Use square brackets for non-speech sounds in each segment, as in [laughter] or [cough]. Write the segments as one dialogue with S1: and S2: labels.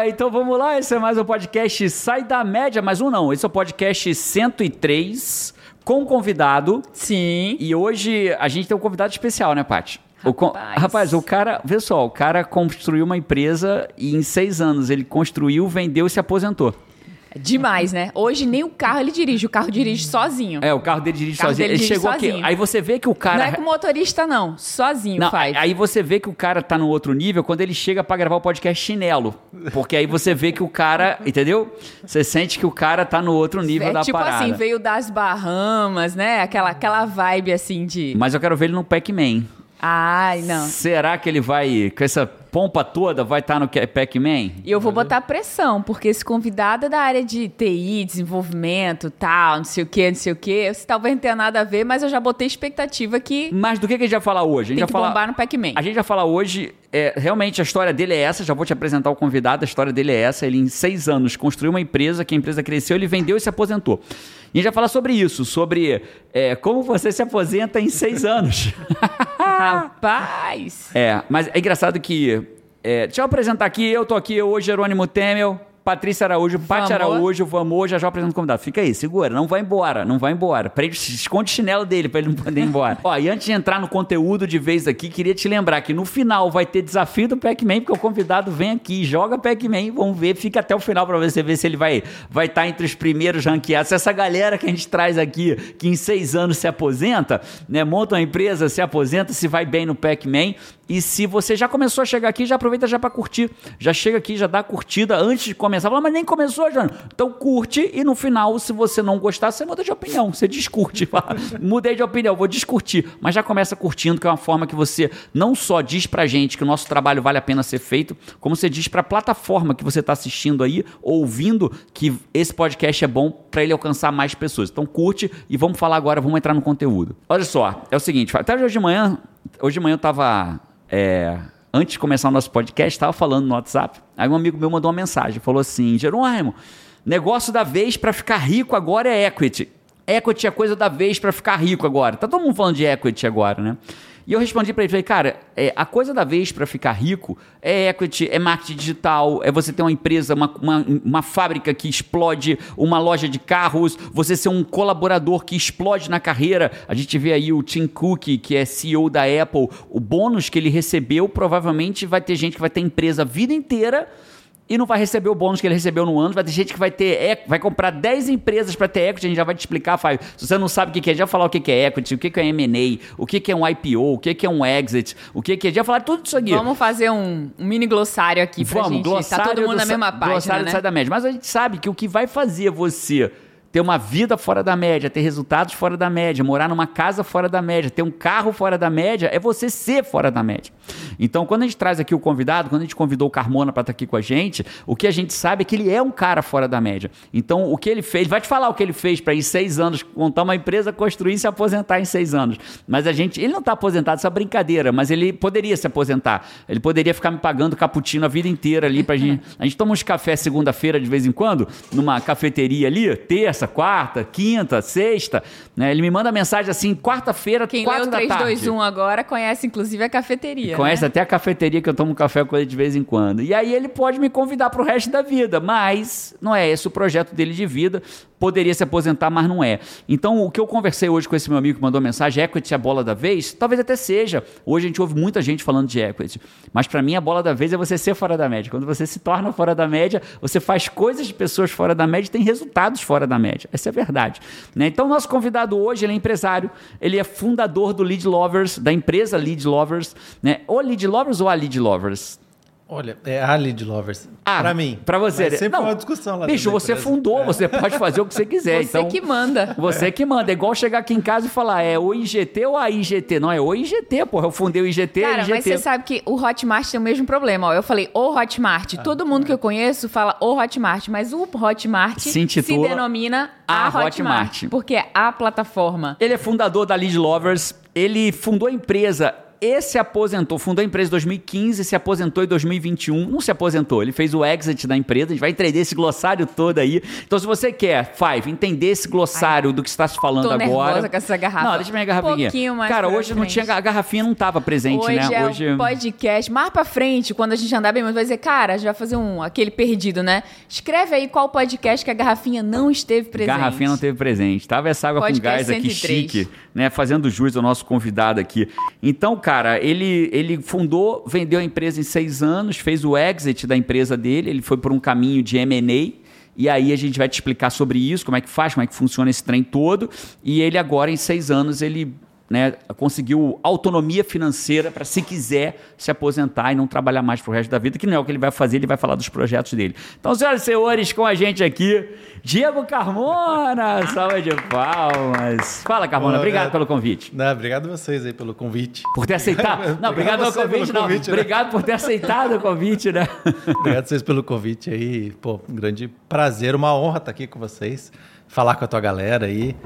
S1: Ah, então vamos lá, esse é mais um podcast Sai da Média, mais um não, esse é o podcast 103 com convidado.
S2: Sim.
S1: E hoje a gente tem um convidado especial, né, Paty? O con-
S2: Rapaz.
S1: Rapaz, o cara, vê só, o cara construiu uma empresa e em seis anos ele construiu, vendeu e se aposentou.
S2: Demais, né? Hoje nem o carro ele dirige, o carro dirige sozinho.
S1: É, o carro dele dirige
S2: carro
S1: sozinho.
S2: dele
S1: ele
S2: dirige
S1: chegou aqui.
S2: sozinho.
S1: Aí você vê que o cara.
S2: Não é com motorista, não. Sozinho
S1: Não,
S2: faz.
S1: aí você vê que o cara tá no outro nível quando ele chega pra gravar o podcast chinelo. Porque aí você vê que o cara, entendeu? Você sente que o cara tá no outro nível
S2: é
S1: da
S2: tipo
S1: parada.
S2: assim, veio das Bahamas, né? Aquela, aquela vibe assim de.
S1: Mas eu quero ver ele no Pac-Man.
S2: Ai, não.
S1: Será que ele vai, com essa pompa toda, vai estar no que- Pac-Man?
S2: E eu vou botar pressão, porque esse convidado é da área de TI, desenvolvimento, tal, não sei o que, não sei o que. Você talvez não tenha nada a ver, mas eu já botei expectativa que
S1: Mas do que, que a gente vai falar hoje? A gente
S2: tem
S1: vai
S2: que
S1: falar...
S2: bombar no Pac-Man.
S1: A gente vai falar hoje, é, realmente a história dele é essa, já vou te apresentar o convidado, a história dele é essa. Ele em seis anos construiu uma empresa, que a empresa cresceu, ele vendeu e se aposentou. E a gente vai falar sobre isso, sobre é, como você se aposenta em seis anos. [laughs]
S2: Rapaz!
S1: é, mas é engraçado que... é, deixa eu apresentar aqui, eu tô aqui, hoje Jerônimo Temel, Patrícia Araújo, Paty. Araújo, vamos, já já apresento o convidado. Fica aí, segura, não vai embora, não vai embora. Prende, esconde o chinelo dele pra ele não poder ir embora. [laughs] Ó, e antes de entrar no conteúdo de vez aqui, queria te lembrar que no final vai ter desafio do Pac-Man, porque o convidado vem aqui, joga Pac-Man, vamos ver, fica até o final pra você ver se ele vai estar vai tá entre os primeiros ranqueados. Essa galera que a gente traz aqui, que em seis anos se aposenta, né, monta uma empresa, se aposenta, se vai bem no Pac-Man, e se você já começou a chegar aqui, já aproveita já para curtir. Já chega aqui, já dá curtida antes de começar. Fala, mas nem começou, Jano. Então curte e no final, se você não gostar, você muda de opinião. Você descurte. [laughs] Fala, Mudei de opinião, vou descurtir. Mas já começa curtindo, que é uma forma que você não só diz pra gente que o nosso trabalho vale a pena ser feito, como você diz pra plataforma que você tá assistindo aí, ouvindo, que esse podcast é bom para ele alcançar mais pessoas. Então curte e vamos falar agora, vamos entrar no conteúdo. Olha só, é o seguinte, até hoje de manhã, hoje de manhã eu tava é, antes de começar o nosso podcast, estava falando no WhatsApp. Aí um amigo meu mandou uma mensagem, falou assim: Jerônimo, negócio da vez para ficar rico agora é equity. Equity é coisa da vez para ficar rico agora. Tá todo mundo falando de equity agora, né? E eu respondi para ele, falei, cara, é, a coisa da vez para ficar rico é equity, é marketing digital, é você ter uma empresa, uma, uma, uma fábrica que explode, uma loja de carros, você ser um colaborador que explode na carreira. A gente vê aí o Tim Cook, que é CEO da Apple, o bônus que ele recebeu, provavelmente vai ter gente que vai ter empresa a vida inteira e não vai receber o bônus que ele recebeu no ano. Vai ter gente que vai ter vai comprar 10 empresas para ter equity. A gente já vai te explicar, Fábio. Se você não sabe o que é, já falar o que é equity, o que é M&A, o que é um IPO, o que é um exit, o que é... Já falar tudo isso aqui.
S2: Vamos fazer um, um mini glossário aqui pra
S1: Vamos,
S2: gente. Tá
S1: glossário
S2: todo mundo
S1: do
S2: na mesma página,
S1: glossário
S2: né?
S1: Sai da média. Mas a gente sabe que o que vai fazer você ter uma vida fora da média, ter resultados fora da média, morar numa casa fora da média, ter um carro fora da média, é você ser fora da média. Então, quando a gente traz aqui o convidado, quando a gente convidou o Carmona para estar aqui com a gente, o que a gente sabe é que ele é um cara fora da média. Então, o que ele fez, ele vai te falar o que ele fez para em seis anos montar uma empresa, construir e se aposentar em seis anos. Mas a gente, ele não está aposentado, isso é brincadeira, mas ele poderia se aposentar. Ele poderia ficar me pagando cappuccino a vida inteira ali pra gente. A gente toma uns café segunda-feira de vez em quando, numa cafeteria ali, terça, quarta, quinta, sexta. Né? Ele me manda mensagem assim, quarta-feira,
S2: Quem
S1: quatro
S2: leu
S1: da tarde.
S2: 321 agora conhece inclusive a cafeteria.
S1: Conhece
S2: né?
S1: até a cafeteria que eu tomo café com ele de vez em quando. E aí ele pode me convidar para o resto da vida, mas não é esse o projeto dele de vida. Poderia se aposentar, mas não é. Então, o que eu conversei hoje com esse meu amigo que mandou mensagem, equity é a bola da vez? Talvez até seja. Hoje a gente ouve muita gente falando de equity. Mas para mim, a bola da vez é você ser fora da média. Quando você se torna fora da média, você faz coisas de pessoas fora da média e tem resultados fora da média. Essa é a verdade. Né? Então, nosso convidado hoje, ele é empresário, ele é fundador do Lead Lovers, da empresa Lead Lovers. Né? Ou Lead Lovers ou a Lead Lovers?
S3: Olha, é a Lead Lovers.
S1: Ah,
S3: pra mim.
S1: Pra você.
S3: Mas sempre
S1: Não,
S3: é uma discussão lá
S1: Bicho, você
S3: empresa.
S1: fundou,
S3: É.
S1: você pode fazer o que você quiser.
S2: Você
S1: então,
S2: que manda.
S1: Você que manda. É igual chegar aqui em casa e falar, é o IGT ou a IGT? Não, é o IGT, porra. Eu fundei o IGT,
S2: Cara,
S1: IGT.
S2: mas você sabe que o Hotmart tem o mesmo problema. Ó, eu falei o Hotmart.
S1: Ah,
S2: Todo mundo que eu conheço fala o Hotmart, mas o Hotmart
S1: Se
S2: se, denomina
S1: a
S2: a,
S1: Hotmart.
S2: Hotmart, porque é a plataforma.
S1: Ele é fundador da Lead Lovers. Ele fundou a empresa Esse aposentou, fundou a empresa em 2015, se aposentou em 2021. Não se aposentou, ele fez o exit da empresa. A gente vai entender esse glossário todo aí. Então, se você quer, Five, entender esse glossário do que está se falando
S2: Tô
S1: agora.
S2: com essa garrafa.
S1: Não, deixa minha garrafinha.
S2: Um pouquinho mais
S1: Cara, hoje não
S2: frente.
S1: tinha. A garrafinha não estava presente,
S2: Hoje
S1: né?
S2: é
S1: hoje.
S2: um podcast. Mais pra frente, quando a gente andar bem, mas vai dizer, cara, a gente vai fazer um aquele perdido, né? Escreve aí qual podcast que a garrafinha não esteve presente.
S1: Garrafinha não teve presente. Tava essa água com
S2: Podcast
S1: gás aqui
S2: 103.
S1: chique, né? Fazendo jus ao nosso convidado aqui. Então, cara, ele, ele fundou, vendeu a empresa em seis anos, fez o exit da empresa dele, ele foi por um caminho de M&A. E aí a gente vai te explicar sobre isso, como é que faz, como é que funciona esse trem todo. E ele agora, em seis anos, ele né, conseguiu autonomia financeira para, se quiser, se aposentar e não trabalhar mais pro resto da vida, que não é o que ele vai fazer, ele vai falar dos projetos dele. Então, senhoras e senhores, com a gente aqui, Diego Carmona, salva de palmas. Fala, Carmona,
S3: Pô,
S1: obrigado
S3: é-
S1: pelo convite.
S3: Não, obrigado a vocês aí pelo convite.
S1: Por ter aceitado. [laughs] Não, obrigado
S3: Obrigado
S1: pelo
S3: você pelo
S1: convite, não.
S3: convite, né?
S1: Obrigado por ter aceitado o convite, né?
S3: Obrigado a vocês pelo convite aí. Pô, um grande prazer, uma honra estar aqui com vocês, falar com a tua galera aí,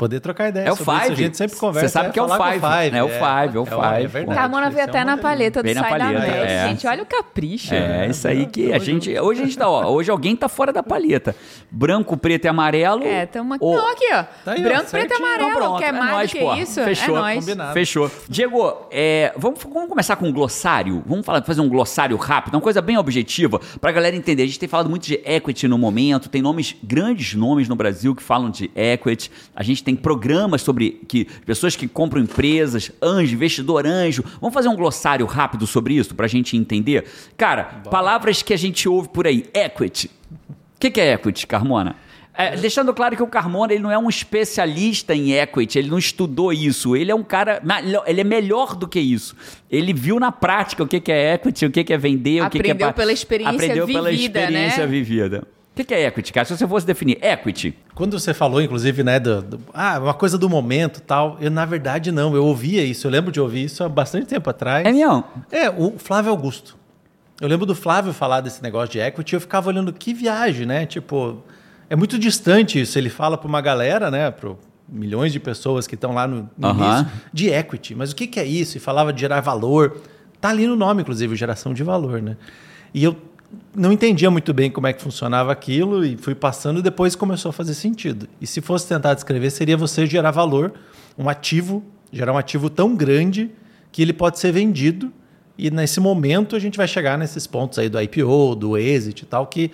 S3: poder trocar ideia
S1: É o
S3: sobre isso.
S1: Five.
S3: A gente sempre conversa.
S1: Você sabe que é o Five, né? É o Five, é o Five,
S3: verdade.
S2: Carmona veio
S3: é
S2: até na paleta do Sai da
S1: palheta,
S2: Net,
S1: é.
S2: gente. Olha o capricho.
S1: É, isso aí que a gente. Hoje a gente tá, ó. Hoje alguém tá fora da palheta. Branco, preto e amarelo.
S2: É, tamo aqui.
S1: ou-
S2: Não, aqui, ó.
S3: Tá aí, ó,
S2: Branco, preto e amarelo.
S1: Então pronto,
S2: Quer
S1: é
S2: mais
S1: nóis,
S2: do que
S1: pô.
S2: isso?
S1: Fechou,
S2: é nóis.
S3: combinado.
S1: Fechou. Diego, é, vamos, vamos começar com um glossário? Vamos falar, fazer um glossário rápido, uma coisa bem objetiva, pra galera entender. A gente tem falado muito de equity no momento, tem nomes, grandes nomes no Brasil que falam de equity. A gente tem programas sobre que pessoas que compram empresas, anjo, investidor anjo. Vamos fazer um glossário rápido sobre isso pra gente entender? Cara, palavras que a gente ouve por aí. Equity. O que, que é equity, Carmona? É, deixando claro que o Carmona ele não é um especialista em equity, ele não estudou isso. Ele é um cara, ele é melhor do que isso. Ele viu na prática o que, que é equity, o que, que é vender, o que, que é
S2: Aprendeu pela experiência
S1: aprendeu pela
S2: vivida,
S1: experiência
S2: né?
S1: vivida. O que, que é equity, cara? Se você fosse definir equity,
S3: Quando você falou, inclusive, né, do, do- ah, uma coisa do momento tal, eu, na verdade, não. Eu ouvia isso, eu lembro de ouvir isso há bastante tempo atrás.
S1: é mesmo?
S3: É, o Flávio Augusto. Eu lembro do Flávio falar desse negócio de equity e eu ficava olhando que viagem, né? Tipo, é muito distante isso. Ele fala para uma galera, né? Para milhões de pessoas que estão lá no, no
S1: Aham.
S3: início, de equity. Mas o que, que é isso? E falava de gerar valor. Tá ali no nome, inclusive, geração de valor, né? E eu não entendia muito bem como é que funcionava aquilo e fui passando e depois começou a fazer sentido. E se fosse tentar descrever, seria você gerar valor, um ativo, gerar um ativo tão grande que ele pode ser vendido e nesse momento a gente vai chegar nesses pontos aí do IPO, do exit e tal, que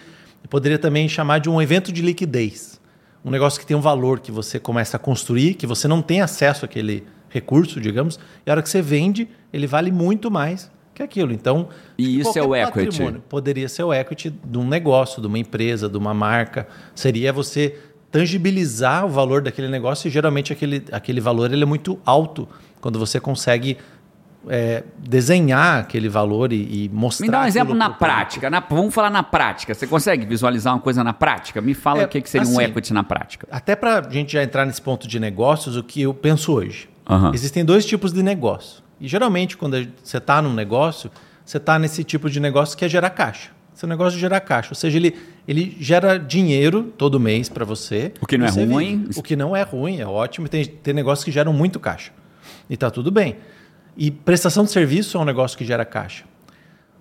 S3: poderia também chamar de um evento de liquidez. Um negócio que tem um valor que você começa a construir, que você não tem acesso àquele recurso, digamos, e a hora que você vende, ele vale muito mais que aquilo. Então,
S1: E isso é o equity.
S3: Poderia ser o equity de um negócio, de uma empresa, de uma marca. Seria você tangibilizar o valor daquele negócio e geralmente aquele, aquele valor ele é muito alto quando você consegue é, desenhar aquele valor e, e mostrar.
S1: Me dá um exemplo na prática. na- vamos falar na prática. Você consegue visualizar uma coisa na prática? Me fala
S3: É,
S1: o que, que seria um
S3: assim,
S1: equity na prática.
S3: Até para a gente já entrar nesse ponto de negócios, o que eu penso hoje.
S1: Aham.
S3: Existem dois tipos de negócio. E geralmente, quando você está num negócio, você está nesse tipo de negócio que é gerar caixa. Esse é um negócio de gerar caixa. Ou seja, ele, ele gera dinheiro todo mês para você.
S1: O que não é ruim.
S3: vive. O que não é ruim, é ótimo. Tem, tem negócios que geram muito caixa. E está tudo bem. E prestação de serviço é um negócio que gera caixa.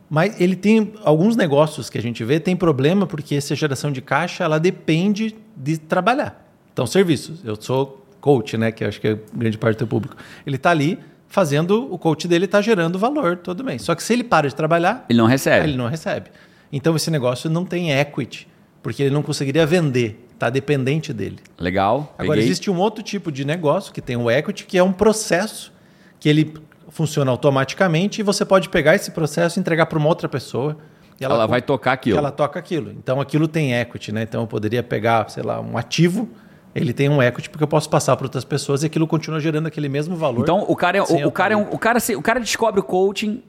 S3: Mas ele tem alguns negócios que a gente vê tem problema porque essa geração de caixa ela depende de trabalhar. Então serviços. Eu sou coach, né, que eu acho que é grande parte do público. Ele está ali fazendo o coach dele está gerando valor todo mês. Só que se ele para de trabalhar,
S1: Ele não recebe.
S3: ele não recebe. Então esse negócio não tem equity porque ele não conseguiria vender. Está dependente dele.
S1: Legal.
S3: Agora,
S1: peguei.
S3: existe um outro tipo de negócio que tem o equity, que é um processo que ele funciona automaticamente e você pode pegar esse processo e entregar para uma outra pessoa. E
S1: Ela vai tocar aquilo.
S3: ela toca aquilo. Então, aquilo tem equity, né? Então, eu poderia pegar, sei lá, um ativo, ele tem um equity porque eu posso passar para outras pessoas e aquilo continua gerando aquele mesmo valor.
S1: Então, o cara, é, o, o cara, é um, o, cara, se- o cara descobre o coaching.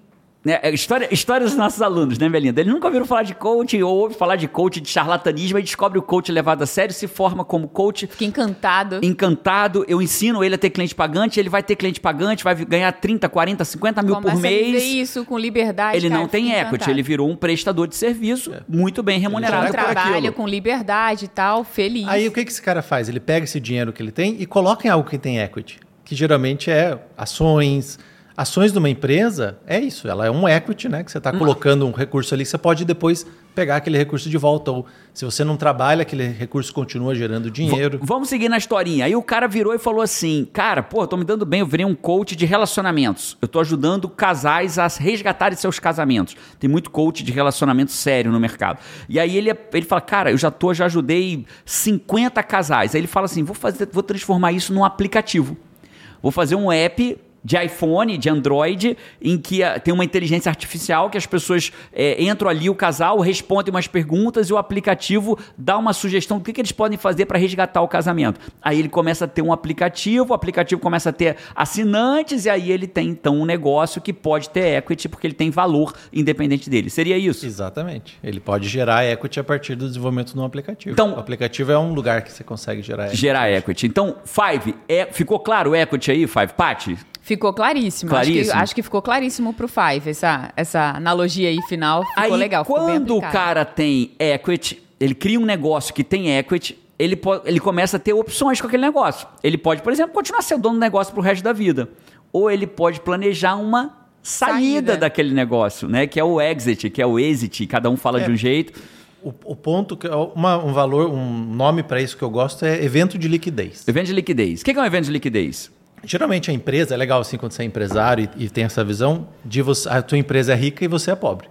S1: Né? É História, história dos nossos alunos, né, Belinda? Eles nunca ouviram falar de coaching, ou ouve falar de coaching, de charlatanismo, e descobre o coach levado a sério, se forma como coach,
S2: Fiquei encantado.
S1: encantado. Eu ensino ele a ter cliente pagante, ele vai ter cliente pagante, vai ganhar 30, 40, 50 mil
S2: Começa
S1: por mês.
S2: isso com liberdade.
S1: Ele
S2: cara,
S1: não tem equity, ele virou um prestador de serviço muito bem remunerado
S2: Ele trabalha com liberdade e tal, feliz.
S3: Aí o que, que esse cara faz? Ele pega esse dinheiro que ele tem e coloca em algo que tem equity, que geralmente é ações, Ações de uma empresa é isso, ela é um equity, né? Que você está colocando um recurso ali, você pode depois pegar aquele recurso de volta. Ou se você não trabalha, aquele recurso continua gerando dinheiro.
S1: V vamos seguir na historinha. Aí o cara virou e falou assim: Cara, pô, tô me dando bem, eu virei um coach de relacionamentos. Eu tô ajudando casais a resgatarem seus casamentos. Tem muito coach de relacionamento sério no mercado. E aí ele, ele fala: Cara, eu já tô, já ajudei 50 casais. Aí ele fala assim: vou fazer, vou transformar isso num aplicativo. Vou fazer um app de iPhone, de Android, em que tem uma inteligência artificial que as pessoas é, entram ali, o casal, respondem umas perguntas e o aplicativo dá uma sugestão do que, que eles podem fazer para resgatar o casamento. Aí ele começa a ter um aplicativo, o aplicativo começa a ter assinantes e aí ele tem então um negócio que pode ter equity porque ele tem valor independente dele. Seria isso?
S3: Exatamente. Ele pode gerar equity a partir do desenvolvimento de um aplicativo.
S1: Então,
S3: o aplicativo é um lugar que você consegue gerar equity.
S1: Gerar equity. Então, Five, é, ficou claro o equity aí, Five? Paty?
S2: Ficou claríssimo.
S1: claríssimo.
S2: Acho, que, acho que ficou claríssimo pro Five, essa, essa analogia aí final. Ficou
S1: aí,
S2: legal. Ficou
S1: quando o cara tem equity, ele cria um negócio que tem equity, ele, ele começa a ter opções com aquele negócio. Ele pode, por exemplo, continuar sendo dono do negócio pro resto da vida. Ou ele pode planejar uma saída,
S2: Saída.
S1: daquele negócio, né? Que é o exit, que é o exit, cada um fala
S3: É.
S1: de um jeito.
S3: O, o ponto, que uma- um valor, um nome para isso que eu gosto é evento de liquidez.
S1: Evento de liquidez. O que é um evento de liquidez?
S3: Geralmente a empresa, é legal assim quando você é empresário e, e tem essa visão de você, a tua empresa é rica e você é pobre.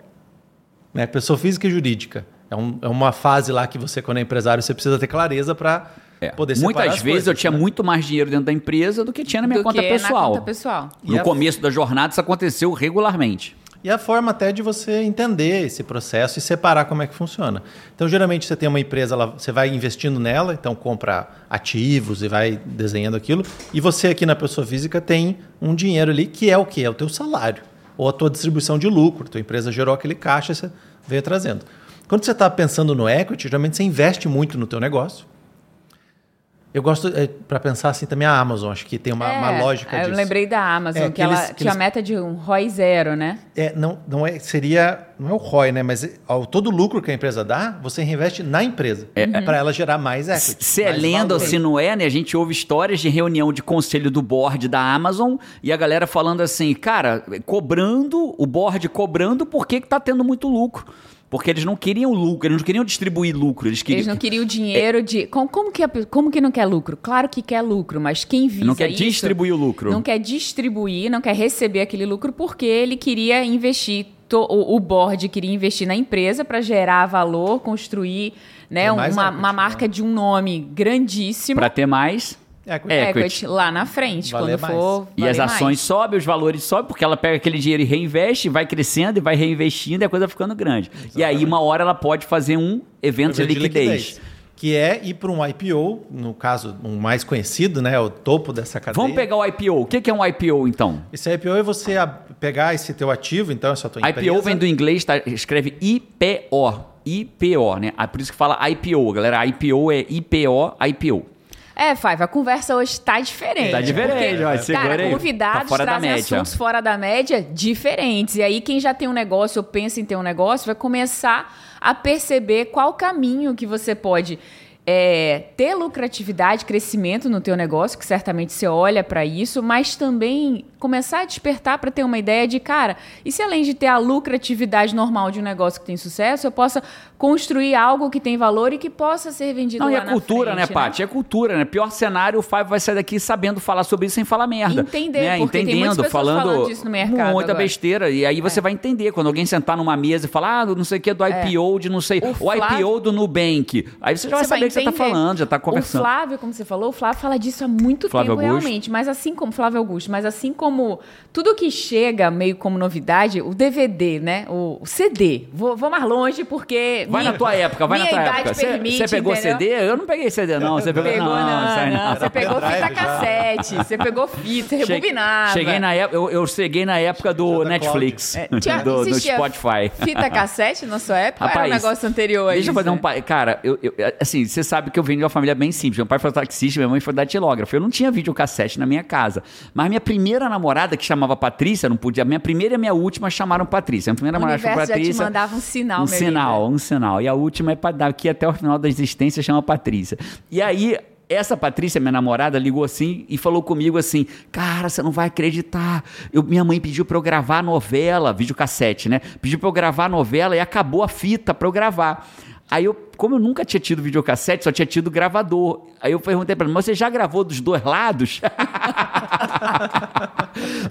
S3: Né? Pessoa física e jurídica. É, um- é uma fase lá que você, quando é empresário, você precisa ter clareza para
S1: É.
S3: poder separar
S1: Muitas
S3: as
S1: vezes eu
S3: coisas,
S1: tinha
S3: né?
S1: muito mais dinheiro dentro da empresa do que tinha na minha
S2: do
S1: conta
S2: que
S1: pessoal.
S2: na conta pessoal.
S1: No
S3: E a-
S1: começo da jornada isso aconteceu regularmente.
S3: E a forma até de você entender esse processo e separar como é que funciona. Então, geralmente, você tem uma empresa, ela- você vai investindo nela, então compra ativos e vai desenhando aquilo. E você aqui na pessoa física tem um dinheiro ali que é o quê? É o teu salário. Ou a tua distribuição de lucro. Tua empresa gerou aquele caixa você veio trazendo. Quando você está pensando no equity, geralmente você investe muito no teu negócio. Eu gosto, para pensar assim, também a Amazon. Acho que tem uma, uma
S2: É,
S3: lógica
S2: Eu
S3: disso.
S2: lembrei da Amazon,
S3: É,
S2: que,
S3: que
S2: ela
S3: eles- que
S2: tinha a
S3: eles-
S2: meta de um ROI zero, né?
S3: É, não, não é, seria, não é o ROI, né? Mas ao, todo o lucro que a empresa dá, você reinveste na empresa para ela gerar mais equity.
S1: Se é lenda ou se não é, né? A gente ouve histórias de reunião de conselho do board da Amazon e a galera falando assim, cara, cobrando, o board cobrando, por que, que tá tendo muito lucro? Porque eles não queriam lucro, eles não queriam distribuir lucro, eles queriam.
S2: Eles não queriam o dinheiro de. Como, como, que, como que não quer lucro? Claro que quer lucro, mas quem visa.
S1: Não quer
S2: isso,
S1: distribuir o lucro.
S2: Não quer distribuir, não quer receber aquele lucro porque ele queria investir. to- o, o board queria investir na empresa para gerar valor, construir né,
S3: mais
S2: uma, uma
S3: né?
S2: marca de um nome grandíssimo.
S1: Para ter mais.
S3: Equity.
S1: equity.
S2: lá na frente,
S3: Valer
S2: quando for.
S1: E as ações
S2: mais.
S1: sobem, os valores sobem, porque ela pega aquele dinheiro e reinveste, vai crescendo e vai reinvestindo e a coisa vai ficando grande. E aí, uma hora, ela pode fazer um evento,
S3: Evento
S1: de liquidez.
S3: Que é ir para um IPO, no caso, um mais conhecido, né? O topo dessa cadeia.
S1: Vamos pegar o IPO. O que é um IPO, então?
S3: Esse IPO é você pegar esse teu ativo, então, essa tua empresa.
S1: IPO vem do inglês, tá? escreve IPO. IPO, né? Ah, Por isso que fala IPO, galera. IPO é IPO, IPO.
S2: É, Five, a conversa hoje tá diferente.
S1: Tá diferente, ó, segura
S2: Cara, convidados
S1: Tá fora da
S2: trazem
S1: média.
S2: assuntos fora da média diferentes. E aí, quem já tem um negócio ou pensa em ter um negócio, vai começar a perceber qual caminho que você pode é, ter lucratividade, crescimento no teu negócio, que certamente você olha para isso, mas também começar a despertar para ter uma ideia de, cara, e se além de ter a lucratividade normal de um negócio que tem sucesso, eu possa construir algo que tem valor e que possa ser vendido
S1: Não, e
S2: lá
S1: é
S2: na
S1: cultura,
S2: frente,
S1: né, Paty? É cultura, né? Pior cenário, o Five vai sair daqui sabendo falar sobre isso sem falar merda.
S2: Entender,
S1: né?
S2: porque tem
S1: Entendendo,
S2: pessoas
S1: falando
S2: falando disso no mercado
S1: muita
S2: agora.
S1: besteira. E aí você vai entender. Quando alguém sentar numa mesa e falar, ah, não sei o que, do IPO de não sei,
S2: O
S1: o,
S2: Flávio-
S1: IPO do Nubank. Aí você já vai saber o que você tá falando, já tá conversando.
S2: O Flávio, como você falou, o Flávio fala disso há muito
S1: Flávio
S2: tempo,
S1: Augusto.
S2: realmente. Mas assim como Flávio Augusto, mas assim como tudo que chega meio como novidade, o DVD, né? O, o CD. Vou, vou mais longe porque.
S1: Vai
S2: minha-
S1: na tua época, vai na tua época. Você- pegou
S2: entendeu?
S1: CD? Eu não peguei CD, não. Você pegou,
S2: Pegou, não,
S1: aí
S2: não. Você pegou fita cassete, você pegou fita, você
S1: Cheguei-
S2: rebobinava.
S1: Cheguei na época, eu, eu cheguei na época do Netflix,
S2: É, tinha-
S1: do, do Spotify.
S2: Fita cassete na sua época?
S1: Rapaz,
S2: era um negócio anterior a
S1: Deixa eu
S2: isso?
S1: fazer um. pa- Cara, eu, eu- assim, você sabe que eu venho de uma família bem simples. Meu pai foi taxista, minha mãe foi datilógrafa. Eu não tinha videocassete na minha casa. Mas minha primeira namorada, que chamava Patrícia, não podia. Minha primeira e minha última chamaram Patrícia. Minha primeira
S2: O
S1: namorada chamava
S2: universo já te
S1: Patrícia.
S2: mandava um sinal,
S1: Um sinal, um sinal. E a última é para daqui até o final da existência chama Patrícia. E aí essa Patrícia, minha namorada, ligou assim e falou comigo assim: Cara, você não vai acreditar. Eu, minha mãe pediu pra eu gravar a novela, videocassete, né? Pediu pra eu gravar a novela e acabou a fita pra eu gravar. Aí eu, como eu nunca tinha tido videocassete, só tinha tido gravador. Aí eu perguntei pra ela, mas você já gravou dos dois lados? [laughs]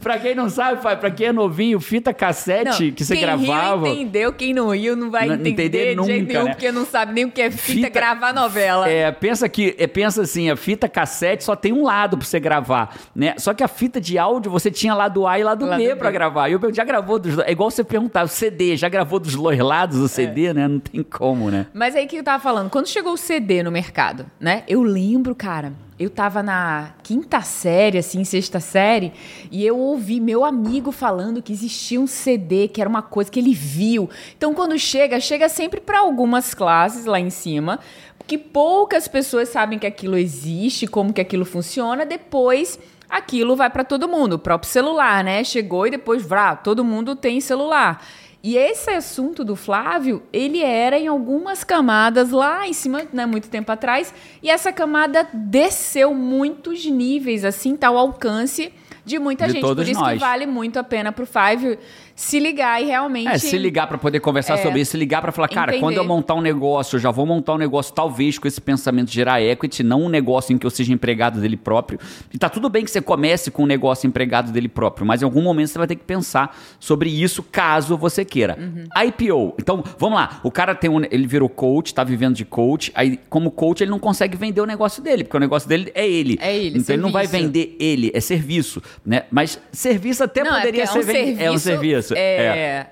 S1: pra quem não sabe, pai, pra quem é novinho, fita cassete
S2: Não,
S1: que você
S2: quem
S1: gravava.
S2: Riu entendeu, quem não riu não vai
S1: Não-
S2: entender,
S1: entender
S2: de jeito
S1: nunca,
S2: nenhum,
S1: né?
S2: porque não sabe nem o que é fita,
S1: Fita-
S2: gravar novela.
S1: É, pensa que, é, pensa assim, a fita cassete só tem um lado pra você gravar, né? Só que a fita de áudio você tinha lado A e lado,
S2: Lado
S1: B
S2: B.
S1: pra gravar. E eu já gravou dos dois? É igual você perguntar, o CD, já gravou dos dois lados o CD, né? Não tem como, né?
S2: Mas aí que eu tava falando, quando chegou o CD no mercado, né? Eu lembro, cara, eu tava na quinta série, assim, sexta série, e eu ouvi meu amigo falando que existia um CD, que era uma coisa que ele viu. Então, quando chega, chega sempre para algumas classes lá em cima, que poucas pessoas sabem que aquilo existe, como que aquilo funciona, depois aquilo vai para todo mundo, o próprio celular, né? Chegou e depois, vrá, todo mundo tem celular. E esse assunto do Flávio, ele era em algumas camadas lá em cima, né, muito tempo atrás, e essa camada desceu muitos níveis, assim, tal alcance de muita
S1: De
S2: gente. Por isso
S1: nós.
S2: que vale muito a pena pro Five se ligar e realmente.
S1: É, se ligar pra poder conversar
S2: É.
S1: sobre isso, se ligar pra falar, cara,
S2: Entender.
S1: quando eu montar um negócio, eu já vou montar um negócio talvez com esse pensamento de gerar equity, não um negócio em que eu seja empregado dele próprio. E tá tudo bem que você comece com um negócio empregado dele próprio, mas em algum momento você vai ter que pensar sobre isso caso você queira.
S2: Uhum.
S1: IPO. Então, vamos lá. O cara tem um, ele virou coach, tá vivendo de coach, aí como coach ele não consegue vender o negócio dele, porque o negócio dele é ele.
S2: É ele,
S1: Então ele não vai
S2: serviço.
S1: vender ele, é serviço, né? Mas serviço até
S2: Não, é
S1: poderia
S2: porque
S1: ser vendi- é um serviço.
S2: É, é,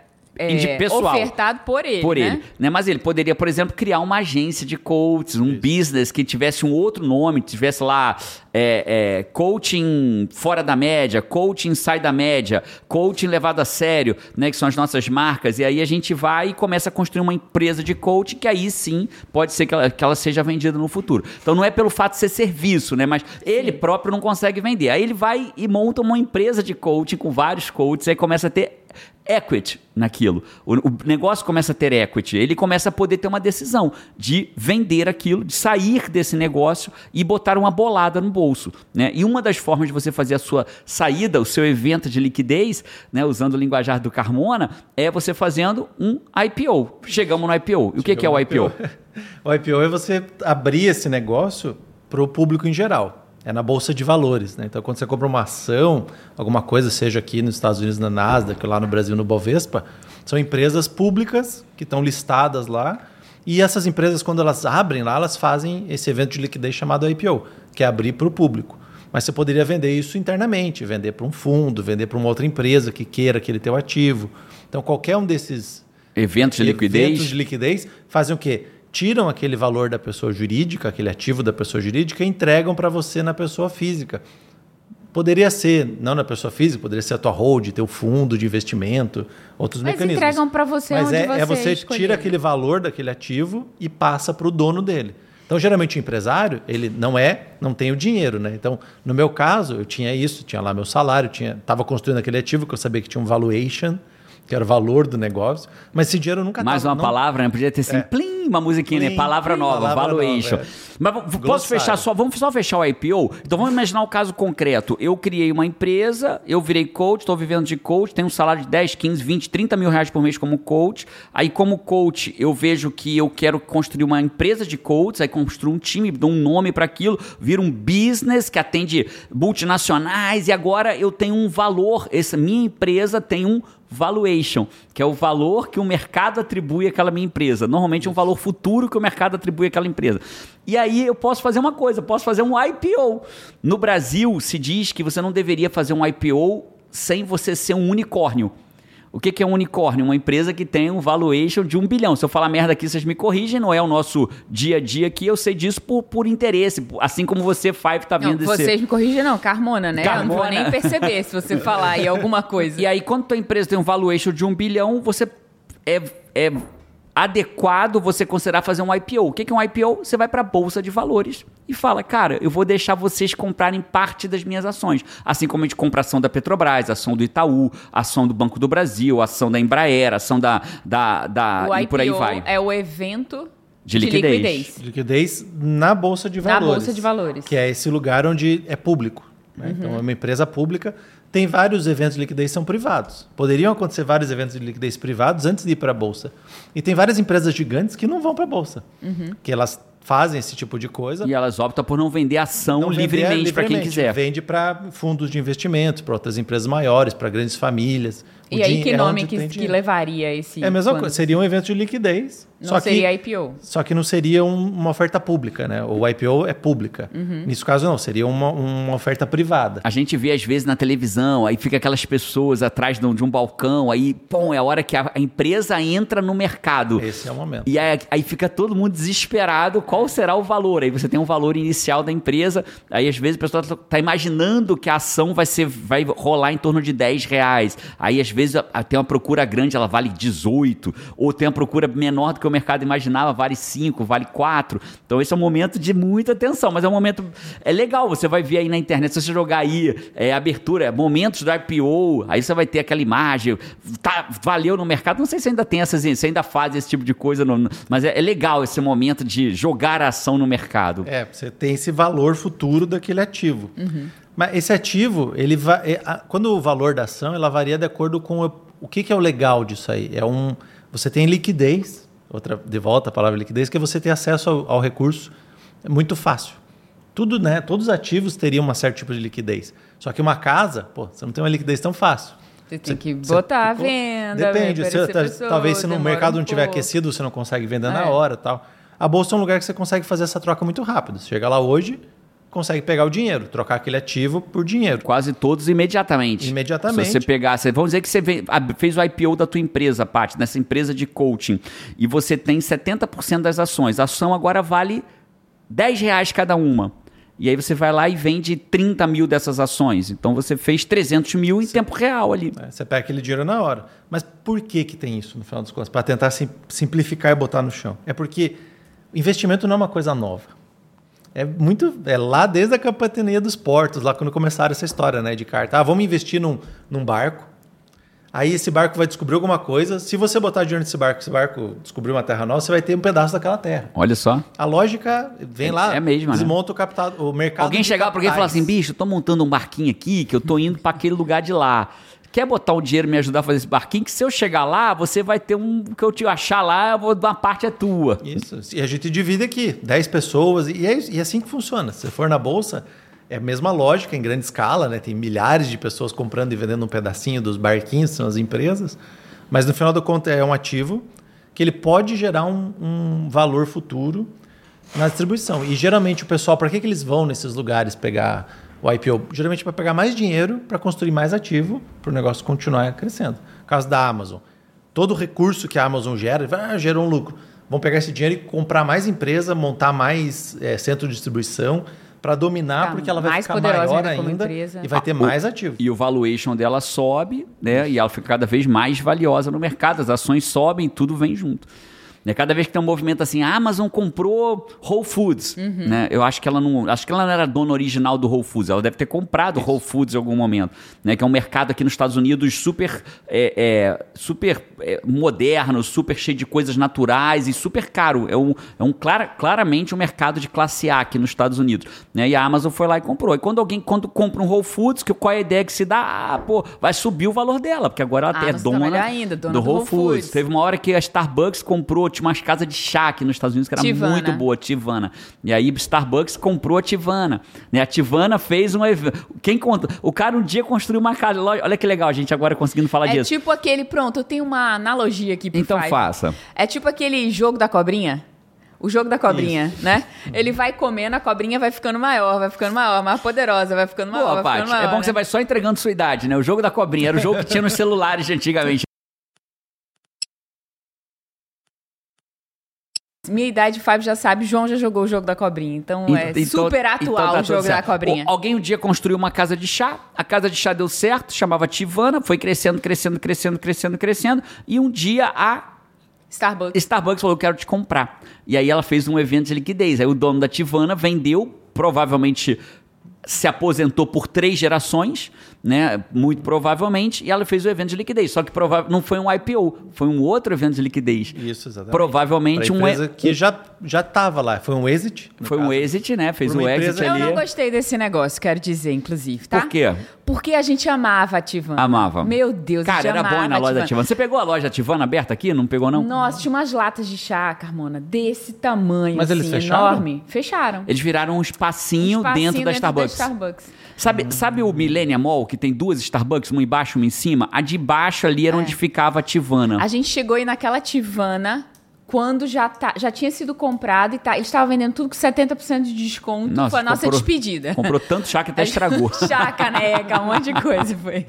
S1: E de pessoal.
S2: ofertado por ele.
S1: por
S2: né?
S1: ele. Né? Mas ele poderia, por exemplo, criar uma agência de coaches, um business que tivesse um outro nome, tivesse lá é, é, coaching fora da média, coaching sai da média, coaching levado a sério, né? Que são as nossas marcas. E aí a gente vai e começa a construir uma empresa de coaching que aí sim pode ser que ela, que ela seja vendida no futuro. Então não é pelo fato de ser serviço, né? Mas ele próprio não consegue vender. Aí ele vai e monta uma empresa de coaching com vários coaches, aí começa a ter equity naquilo. O, o negócio começa a ter equity. Ele começa a poder ter uma decisão de vender aquilo, de sair desse negócio e botar uma bolada no bolso. Né? E uma das formas de você fazer a sua saída, o seu evento de liquidez, né, usando o linguajar do Carmona, é você fazendo um IPO. Chegamos no IPO. E o que, que é o IPO?
S3: O IPO [laughs] é você abrir esse negócio para o público em geral. É na bolsa de valores, né? Então, quando você compra uma ação, alguma coisa, seja aqui nos Estados Unidos na Nasdaq, lá no Brasil no Bovespa, são empresas públicas que estão listadas lá. E essas empresas, quando elas abrem lá, elas fazem esse evento de liquidez chamado IPO, que é abrir para o público. Mas você poderia vender isso internamente, vender para um fundo, vender para uma outra empresa que queira aquele teu ativo. Então, qualquer um desses
S1: Eventos de liquidez.
S3: Eventos de liquidez fazem o quê? Tiram aquele valor da pessoa jurídica, aquele ativo da pessoa jurídica e entregam para você na pessoa física. Poderia ser, não na pessoa física, poderia ser a tua hold, teu fundo de investimento, outros
S2: Mas
S3: mecanismos.
S2: entregam para você
S3: Mas
S2: onde
S3: é,
S2: você
S3: é você
S2: escolher.
S3: tira aquele valor daquele ativo e passa para o dono dele. Então, geralmente, o empresário, ele não é, não tem o dinheiro, né? Então, no meu caso, eu tinha isso, tinha lá meu salário, tinha, estava construindo aquele ativo que eu sabia que tinha um valuation, que era o valor do negócio, mas esse dinheiro nunca
S1: Mais
S3: tava,
S1: uma
S3: não-
S1: palavra, né? Podia ter assim,
S3: É.
S1: plim, uma musiquinha, né?
S3: Plim,
S1: Palavra
S3: plim,
S1: nova,
S3: palavra
S1: valuation.
S3: nova, é.
S1: Mas posso
S3: Glossário.
S1: fechar só, vamos só fechar o IPO? Então vamos imaginar o caso concreto. Eu criei uma empresa, eu virei coach, estou vivendo de coach, tenho um salário de 10, 15, 20, 30 mil reais por mês como coach. Aí, como coach, eu vejo que eu quero construir uma empresa de coaches, aí construo um time, dou um nome para aquilo, vira um business que atende multinacionais e agora eu tenho um valor. Essa minha empresa tem um valuation, que é o valor que o mercado atribui àquela minha empresa. Normalmente é um valor futuro que o mercado atribui àquela empresa. E aí eu posso fazer uma coisa, posso fazer um IPO. No Brasil se diz que você não deveria fazer um IPO sem você ser um unicórnio. O que, que é um unicórnio? Uma empresa que tem um valuation de um bilhão. Se eu falar merda aqui, vocês me corrigem, não é o nosso dia a dia aqui, eu sei disso por, por interesse, assim como você, Five, tá
S2: Não,
S1: vendo esse...
S2: vocês me corrigem, não, Carmona, né? Eu não vou
S1: Carmona.
S2: nem perceber se você falar aí alguma [laughs] coisa.
S1: E aí, quando tua empresa tem um valuation de um bilhão, você é, é adequado você considerar fazer um IPO. O que é um IPO? Você vai para a bolsa de valores e fala, cara, eu vou deixar vocês comprarem parte das minhas ações. Assim como a gente compra ação da Petrobras, ação do Itaú, ação do Banco do Brasil, ação da Embraer, ação da. da, da
S2: o
S1: e
S2: IPO
S1: por aí vai.
S2: é o evento
S1: De
S2: De
S1: liquidez.
S2: liquidez.
S3: Liquidez na Bolsa de
S2: Na
S3: Valores.
S2: Bolsa de Valores.
S3: Que é esse lugar onde é público. né?
S2: Uhum.
S3: Então, é uma empresa pública. Tem vários eventos de liquidez que são privados. Poderiam acontecer vários eventos de liquidez privados antes de ir para a Bolsa. E tem várias empresas gigantes que não vão para a Bolsa.
S2: Uhum.
S3: Que elas fazem esse tipo de coisa.
S1: E elas optam por não vender ação
S3: não vender
S1: livremente para quem
S3: livremente.
S1: quiser.
S3: Vende para fundos de investimentos, para outras empresas maiores, para grandes famílias. O
S2: E aí, que
S3: é
S2: nome que, que levaria esse.
S3: É a mesma
S2: quando-
S3: coisa. Seria um evento de liquidez.
S2: Não
S3: só
S2: seria
S3: que,
S2: IPO.
S3: Só que não seria um- uma oferta pública, né? O IPO é pública.
S2: Uhum.
S3: Nesse caso, não. Seria uma, uma oferta privada.
S1: A gente vê às vezes na televisão, aí fica aquelas pessoas atrás de um, de um balcão, aí, pum, é a hora que a, a empresa entra no mercado.
S3: Esse é o momento.
S1: E aí, aí fica todo mundo desesperado, qual será o valor? Aí você tem um valor inicial da empresa, aí às vezes a pessoa está imaginando que a ação vai, ser, vai rolar em torno de 10 reais. Aí às vezes a- tem uma procura grande, ela vale 18, ou tem uma procura menor do que o mercado imaginava, vale 5, vale 4. Então esse é um momento de muita atenção, mas é um momento... É legal, você vai ver aí na internet, se você jogar aí, é, abertura, momentos do IPO, aí você vai ter aquela imagem, tá, valeu no mercado, não sei se ainda tem essas, se ainda faz esse tipo de coisa, no- mas é, é legal esse momento de jogar a ação no mercado.
S3: É, você tem esse valor futuro daquele ativo. Mas esse ativo, ele é, a- quando o valor da ação, ela varia de acordo com o, o que, que é o legal disso aí. É um, você tem liquidez, outra de volta a palavra liquidez, que é você ter acesso ao, ao recurso é muito fácil. Tudo, né? Todos os ativos teriam um certo tipo de liquidez. Só que uma casa, pô, você não tem uma liquidez tão fácil.
S2: Você tem que
S3: Você-
S2: botar a
S3: pô,
S2: venda.
S3: Depende.
S2: aparecer
S3: ta-
S2: pessoa,
S3: talvez se no mercado
S2: um
S3: não estiver
S2: pouco.
S3: aquecido, você não consegue vender na
S2: É.
S3: hora tal. A bolsa é um lugar que você consegue fazer essa troca muito rápido. Você chega lá hoje, consegue pegar o dinheiro, trocar aquele ativo por dinheiro.
S1: Quase todos imediatamente.
S3: Imediatamente.
S1: Se você pegasse, vamos dizer que você fez o IPO da tua empresa, Paty, nessa empresa de coaching, e você tem 70% das ações. A ação agora vale 10 reais cada uma. E aí você vai lá e vende 30 mil dessas ações. Então você fez 300 mil em tempo real ali.
S3: né? Você pega aquele dinheiro na hora. Mas por que, que tem isso, no final das contas? Para tentar sim- simplificar e botar no chão. É porque investimento não é uma coisa nova. É muito. É lá desde a capitania dos portos, lá quando começaram essa história né, de carta. Ah, vamos investir num, num barco. Aí esse barco vai descobrir alguma coisa. Se você botar dinheiro nesse barco, esse barco descobrir uma terra nova, você vai ter um pedaço daquela terra.
S1: Olha só.
S3: A lógica vem
S1: É-
S3: lá,
S1: é mesmo, né?
S3: desmonta o, capital, o mercado.
S1: Alguém chegar para alguém e falar assim, bicho, eu tô montando um barquinho aqui, que eu tô indo para aquele lugar de lá. Quer botar o dinheiro e me ajudar a fazer esse barquinho? Que se eu chegar lá, você vai ter um. que eu te achar lá, eu vou uma parte é tua.
S3: Isso. E a gente divide aqui, 10 pessoas, e é, e é assim que funciona. Se for na bolsa, é a mesma lógica em grande escala, né? Tem milhares de pessoas comprando e vendendo um pedacinho dos barquinhos, são as empresas. Mas no final do conto é um ativo que ele pode gerar um, um valor futuro na distribuição. E geralmente o pessoal, para que, que eles vão nesses lugares pegar o IPO? Geralmente para pegar mais dinheiro, para construir mais ativo, para o negócio continuar crescendo. No caso da Amazon, todo o recurso que a Amazon gera, ah, gerou um lucro. Vão pegar esse dinheiro e comprar mais empresa, montar mais eh, centro de distribuição para dominar,
S2: Tá
S3: porque ela vai
S2: mais
S3: ficar
S2: poderosa
S3: maior
S2: ainda
S3: ainda e vai ter mais ativo.
S1: E o valuation dela sobe, né? E ela fica cada vez mais valiosa no mercado. As ações sobem, tudo vem junto. Né? Cada vez que tem um movimento assim, a Amazon comprou Whole Foods,
S2: Uhum.
S1: né? Eu acho que ela não, acho que ela não era dona original do Whole Foods. Ela deve ter comprado Whole Foods em algum momento, né? Que é um mercado aqui nos Estados Unidos super, é, é, super é, moderno, super cheio de coisas naturais e super caro. É um, é um clara, claramente um mercado de classe A aqui nos Estados Unidos, né? E a Amazon foi lá e comprou. E quando alguém quando compra um Whole Foods, que qual é a ideia que se dá? Ah, pô, vai subir o valor dela, porque agora ela
S2: Ah,
S1: é dona,
S2: ainda, dona
S1: do
S2: do
S1: Whole
S2: Whole
S1: Foods.
S2: Foods.
S1: Teve uma hora que a Starbucks comprou, tinha umas casas de chá aqui nos Estados Unidos que era
S2: Tivana.
S1: muito boa, Tivana. E aí Starbucks comprou a Tivana. Né? A Tivana fez um evento. Quem conta? O cara um dia construiu uma casa. Olha que legal, a gente agora conseguindo falar
S2: É
S1: disso.
S2: tipo aquele, pronto, eu tenho uma analogia aqui pro
S1: Então
S2: Five.
S1: faça.
S2: É tipo aquele jogo da cobrinha. O jogo da cobrinha, né? Ele vai comendo, a cobrinha vai ficando maior, vai ficando maior, mais poderosa, vai ficando maior,
S1: Boa,
S2: vai ficando
S1: Paty.
S2: maior.
S1: É bom que
S2: né?
S1: você vai só entregando sua idade, né? O jogo da cobrinha era o jogo que tinha nos celulares de antigamente.
S2: Minha idade, o Fábio já sabe, João já jogou o jogo da cobrinha. Então é
S1: Então-
S2: super
S1: então
S2: atual
S1: tá
S2: o
S1: tudo
S2: jogo da cobrinha.
S1: O- Alguém um dia construiu uma casa de chá, a casa de chá deu certo, chamava Tivana, foi crescendo, crescendo, crescendo, crescendo, crescendo, e um dia a
S2: Starbucks.
S1: Starbucks falou, eu quero te comprar. E aí ela fez um evento de liquidez. Aí o dono da Tivana vendeu, provavelmente se aposentou por três gerações, né? Muito provavelmente, e ela fez o evento de liquidez. Só que prova não foi um IPO, foi um outro evento de liquidez.
S3: Isso, exatamente.
S1: Provavelmente
S3: Pra
S1: um.
S3: empresa
S1: e-
S3: que já já estava lá. Foi um exit.
S1: Foi um
S3: caso.
S1: exit, né? Fez o
S3: uma
S1: exit
S3: empresa-
S2: Eu
S1: ali.
S2: não gostei desse negócio, quero dizer, inclusive, tá?
S1: Por quê?
S2: Porque a gente amava a Tivana.
S1: Amava.
S2: Meu Deus, a
S1: Cara,
S2: gente
S1: era bom na loja da
S2: Tivana.
S1: Você pegou a loja da Tivana aberta aqui? Não pegou, não?
S2: Nossa, tinha umas latas de chá, Carmona, desse tamanho,
S3: Mas eles
S2: assim,
S3: fecharam?
S2: enorme. Fecharam.
S1: Eles viraram um espacinho,
S2: Um espacinho
S1: dentro da Starbucks.
S2: Starbucks.
S1: Sabe, sabe o Millennium Mall, que tem duas Starbucks, uma embaixo e uma em cima? A de baixo ali era onde ficava a Tivana.
S2: É. A gente chegou aí naquela Tivana quando já, tá, já tinha sido comprado e tá, eles estavam vendendo tudo com 70% de desconto.
S1: Nossa,
S2: foi a nossa
S1: comprou-
S2: despedida.
S1: Comprou tanto chá que até estragou. [laughs]
S2: chá, caneca, um monte de coisa foi.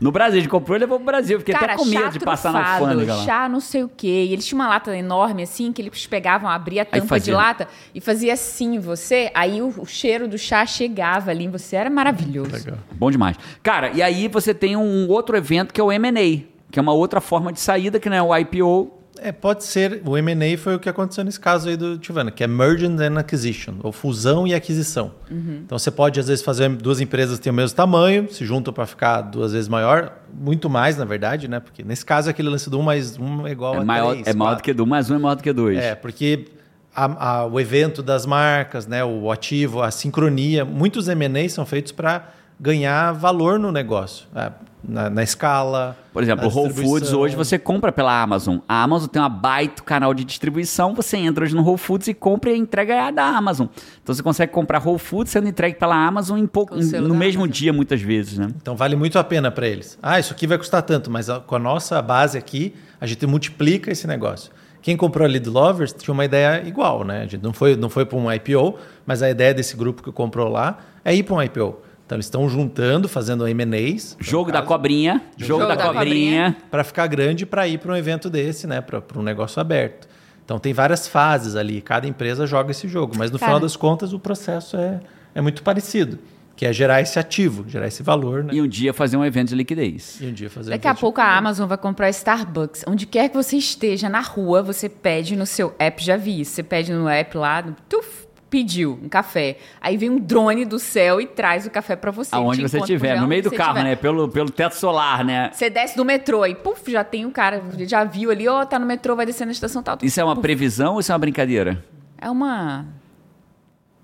S1: No Brasil, a gente comprou e levou pro Brasil. Fiquei
S2: Cara,
S1: até com medo
S2: chá
S1: de passar na alfândega lá.
S2: chá não sei o quê. E eles tinham uma lata enorme, assim, que eles pegavam, abria a tampa de lata e fazia assim em você. Aí o, o cheiro do chá chegava ali em você. Era maravilhoso.
S3: Legal.
S1: Bom demais. Cara, e aí você tem um outro evento que é o M&A, que é uma outra forma de saída, que não é o IPO.
S3: É, pode ser. O M&A foi o que aconteceu nesse caso aí do Tivana, que é Merge and Acquisition, ou fusão e aquisição.
S2: Uhum.
S3: Então você pode, às vezes, fazer duas empresas que têm o mesmo tamanho, se juntam para ficar duas vezes maior, muito mais, na verdade, né? Porque nesse caso, aquele lance do um mais um é igual
S1: É
S3: a
S1: maior,
S3: três,
S1: é maior do que do mais um, é maior do que dois.
S3: É, porque a- a- o evento das marcas, né, o ativo, a sincronia, muitos M&As são feitos para ganhar valor no negócio, é, na, na escala.
S1: Por exemplo, o Whole Foods hoje você compra pela Amazon. A Amazon tem uma baita canal de distribuição. Você entra hoje no Whole Foods e compra e a entrega é da Amazon. Então você consegue comprar Whole Foods sendo entregue pela Amazon em pouco,
S2: selo
S1: no mesmo
S2: Amazon.
S1: dia, muitas vezes, né?
S3: Então vale muito a pena para eles. Ah, isso aqui vai custar tanto, mas a- com a nossa base aqui, a gente multiplica esse negócio. Quem comprou ali do Lovers tinha uma ideia igual, né? A gente não foi, não foi para um IPO, mas a ideia desse grupo que comprou lá é ir para um IPO. Então eles estão juntando, fazendo M&As.
S1: Jogo da cobrinha. Jogo,
S2: Jogo
S1: da,
S2: da
S1: cobrinha.
S3: para ficar grande para ir para um evento desse, né? Para um negócio aberto. Então tem várias fases ali, cada empresa joga esse jogo, mas no
S2: Cara.
S3: final das contas o processo é, é muito parecido, que é gerar esse ativo, gerar esse valor, né?
S1: E um dia fazer um evento de liquidez.
S3: E um dia fazer
S2: Daqui a
S3: evento.
S2: pouco a Amazon vai comprar Starbucks. Onde quer que você esteja na rua, você pede no seu app, já vi isso. Você pede no app lá, tuf, pediu um café. Aí vem um drone do céu e traz o café pra você.
S1: Aonde você estiver, no meio do carro,
S2: estiver.
S1: né? Pelo, pelo teto solar, né?
S2: Você desce do metrô e, puf, já tem o cara, já viu ali, ó, tá no metrô, vai descer na estação tal.
S1: Isso é uma
S2: Puf.
S1: previsão ou isso é uma brincadeira?
S2: É uma...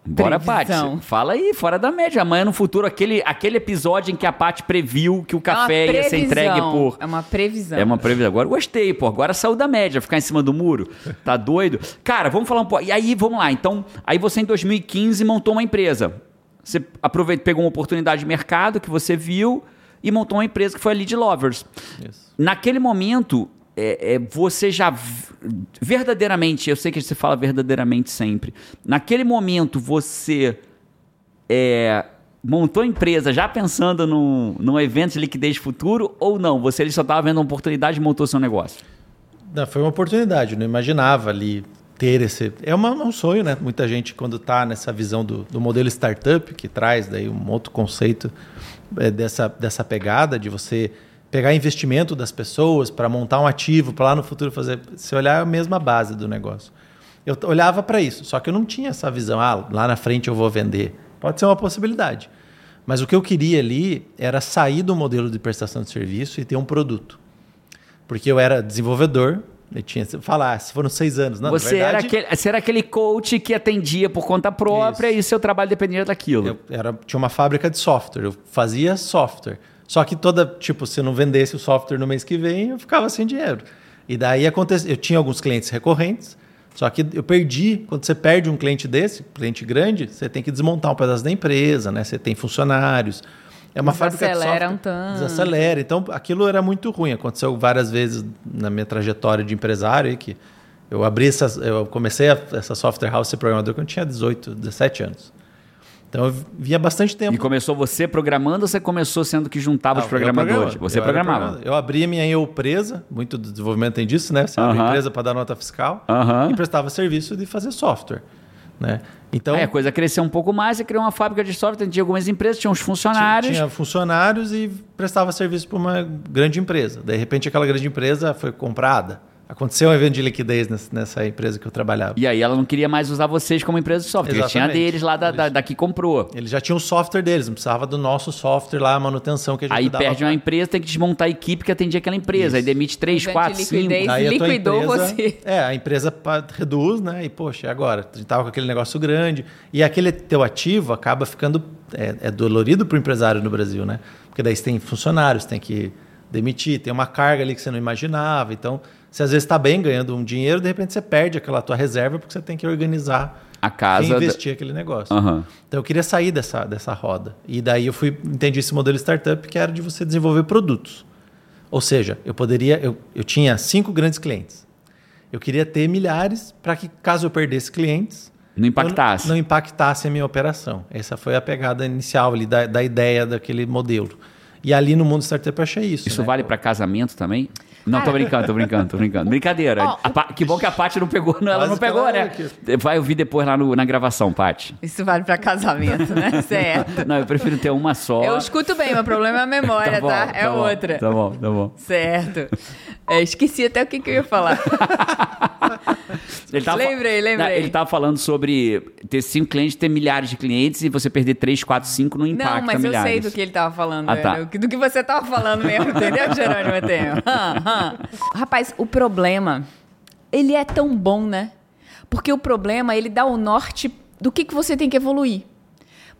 S1: Bora, Paty. Fala aí, fora da média. Amanhã no futuro, aquele, aquele episódio em que a Paty previu que o café
S2: é
S1: ia ser entregue por.
S2: É uma previsão.
S1: É uma previsão. Agora eu gostei, pô. Agora saiu da média, ficar em cima do muro. Tá doido? Cara, vamos falar um pouco. E aí, vamos lá. Então, aí você em 2015 montou uma empresa. Você aproveitou, pegou uma oportunidade de mercado que você viu e montou uma empresa que foi a Lead Lovers.
S3: Isso.
S1: Naquele momento, é, é, você já verdadeiramente, eu sei que você fala verdadeiramente sempre. Naquele momento, você é, montou a empresa já pensando num, num evento de liquidez futuro ou não? Você ele só estava vendo uma oportunidade e montou seu negócio?
S3: Não, foi uma oportunidade, não imaginava ali ter esse. É uma- um sonho, né? Muita gente, quando está nessa visão do, do modelo startup, que traz daí um outro conceito é, dessa, dessa pegada de você pegar investimento das pessoas para montar um ativo, para lá no futuro fazer. Se olhar é a mesma base do negócio. Eu olhava para isso, só que eu não tinha essa visão, ah, lá na frente eu vou vender. Pode ser uma possibilidade. Mas o que eu queria ali era sair do modelo de prestação de serviço e ter um produto. Porque eu era desenvolvedor, eu tinha falar, se foram seis anos, não, na
S1: você, era
S3: verdade,
S1: aquele, você era aquele coach que atendia por conta própria e seu trabalho dependia daquilo.
S3: Eu era, tinha uma fábrica de software, eu fazia software. Só que toda, tipo, se eu não vendesse o software no mês que vem, eu ficava sem dinheiro. E daí aconteceu, eu tinha alguns clientes recorrentes, só que eu perdi, quando você perde um cliente desse, cliente grande, você tem que desmontar um pedaço da empresa, né? Você tem funcionários. É uma fábrica de software.
S2: um tanto.
S3: Desacelera. Então, aquilo era muito ruim. Aconteceu várias vezes na minha trajetória de empresário que eu abri essas, eu comecei a, essa software house ser programador quando eu tinha 18, 17 anos. Então eu via bastante tempo.
S1: E começou você programando ou você começou sendo que juntava
S3: Ah,
S1: os programadores? Você
S3: Eu
S1: programava.
S3: Eu abria minha eu presa, muito do desenvolvimento tem disso, né? Você abre
S1: Aham.
S3: empresa para dar nota fiscal
S1: Aham.
S3: e prestava serviço de fazer software, né? Então
S1: Aí a coisa cresceu um pouco mais, você criou uma fábrica de software, tinha algumas empresas, tinha uns funcionários.
S3: tinha funcionários e prestava serviço para uma grande empresa. De repente aquela grande empresa foi comprada, Aconteceu um evento de liquidez nessa, nessa empresa que eu trabalhava.
S1: E aí ela não queria mais usar vocês como empresa de software. Eles tinha
S3: Exatamente.
S1: deles lá da, da, da que comprou.
S3: Eles já tinham o software deles, não precisava do nosso software lá, a manutenção que a gente
S1: Aí perde
S3: pra-
S1: uma empresa, tem que desmontar a equipe que atendia aquela empresa. Aí demite 3,
S2: Evento
S1: 4,
S2: de
S1: 5.
S2: liquidez.
S3: Aí
S2: liquidou
S3: empresa-
S2: você.
S3: É, a empresa reduz, né? E, poxa, e agora? A gente tava com aquele negócio grande. E aquele teu ativo acaba ficando. É, é dolorido para o empresário no Brasil, né? Porque daí você tem funcionários, tem que demitir, tem uma carga ali que você não imaginava. Então, você às vezes está bem ganhando um dinheiro, de repente você perde aquela tua reserva porque você tem que organizar
S1: A casa da-
S3: reinvestir aquele negócio.
S1: Aham.
S3: Então eu queria sair dessa, dessa roda. E daí eu fui entendi esse modelo startup que era de você desenvolver produtos. Ou seja, eu poderia. Eu, eu tinha cinco grandes clientes. Eu queria ter milhares para que, caso eu perdesse clientes,
S1: Não impactasse.
S3: não, não impactasse a minha operação. Essa foi a pegada inicial ali da, da ideia daquele modelo. E ali no mundo startup eu achei isso.
S1: Isso
S3: né?
S1: vale pra casamento também? Não, tô brincando, tô brincando, tô brincando. Brincadeira.
S2: Ó,
S1: A Pa- que bom que a Paty não pegou, não, ela não
S3: que
S1: pegou, né? Vai ouvir depois lá no- na gravação, Paty.
S2: Isso vale pra casamento, né? [laughs] Certo.
S1: Não, eu prefiro ter uma só.
S2: Eu escuto bem, meu problema é a memória, [laughs] tá?
S1: bom,
S2: É
S1: bom,
S2: outra.
S1: Tá bom, tá bom.
S2: Certo. É, esqueci até o que, que eu ia falar. [laughs]
S1: Ele tava,
S2: Lembrei, lembrei.
S1: Ele tava falando sobre ter cinco clientes, ter milhares de clientes e você perder três, quatro, cinco não impacta
S2: Não, mas eu
S1: milhares.
S2: sei do que ele tava falando.
S1: Ah, tá.
S2: Do que você tava falando mesmo, entendeu, [laughs] Jerônimo hã. Rapaz, o problema, ele é tão bom, né? Porque o problema, ele dá o norte do que, que você tem que evoluir.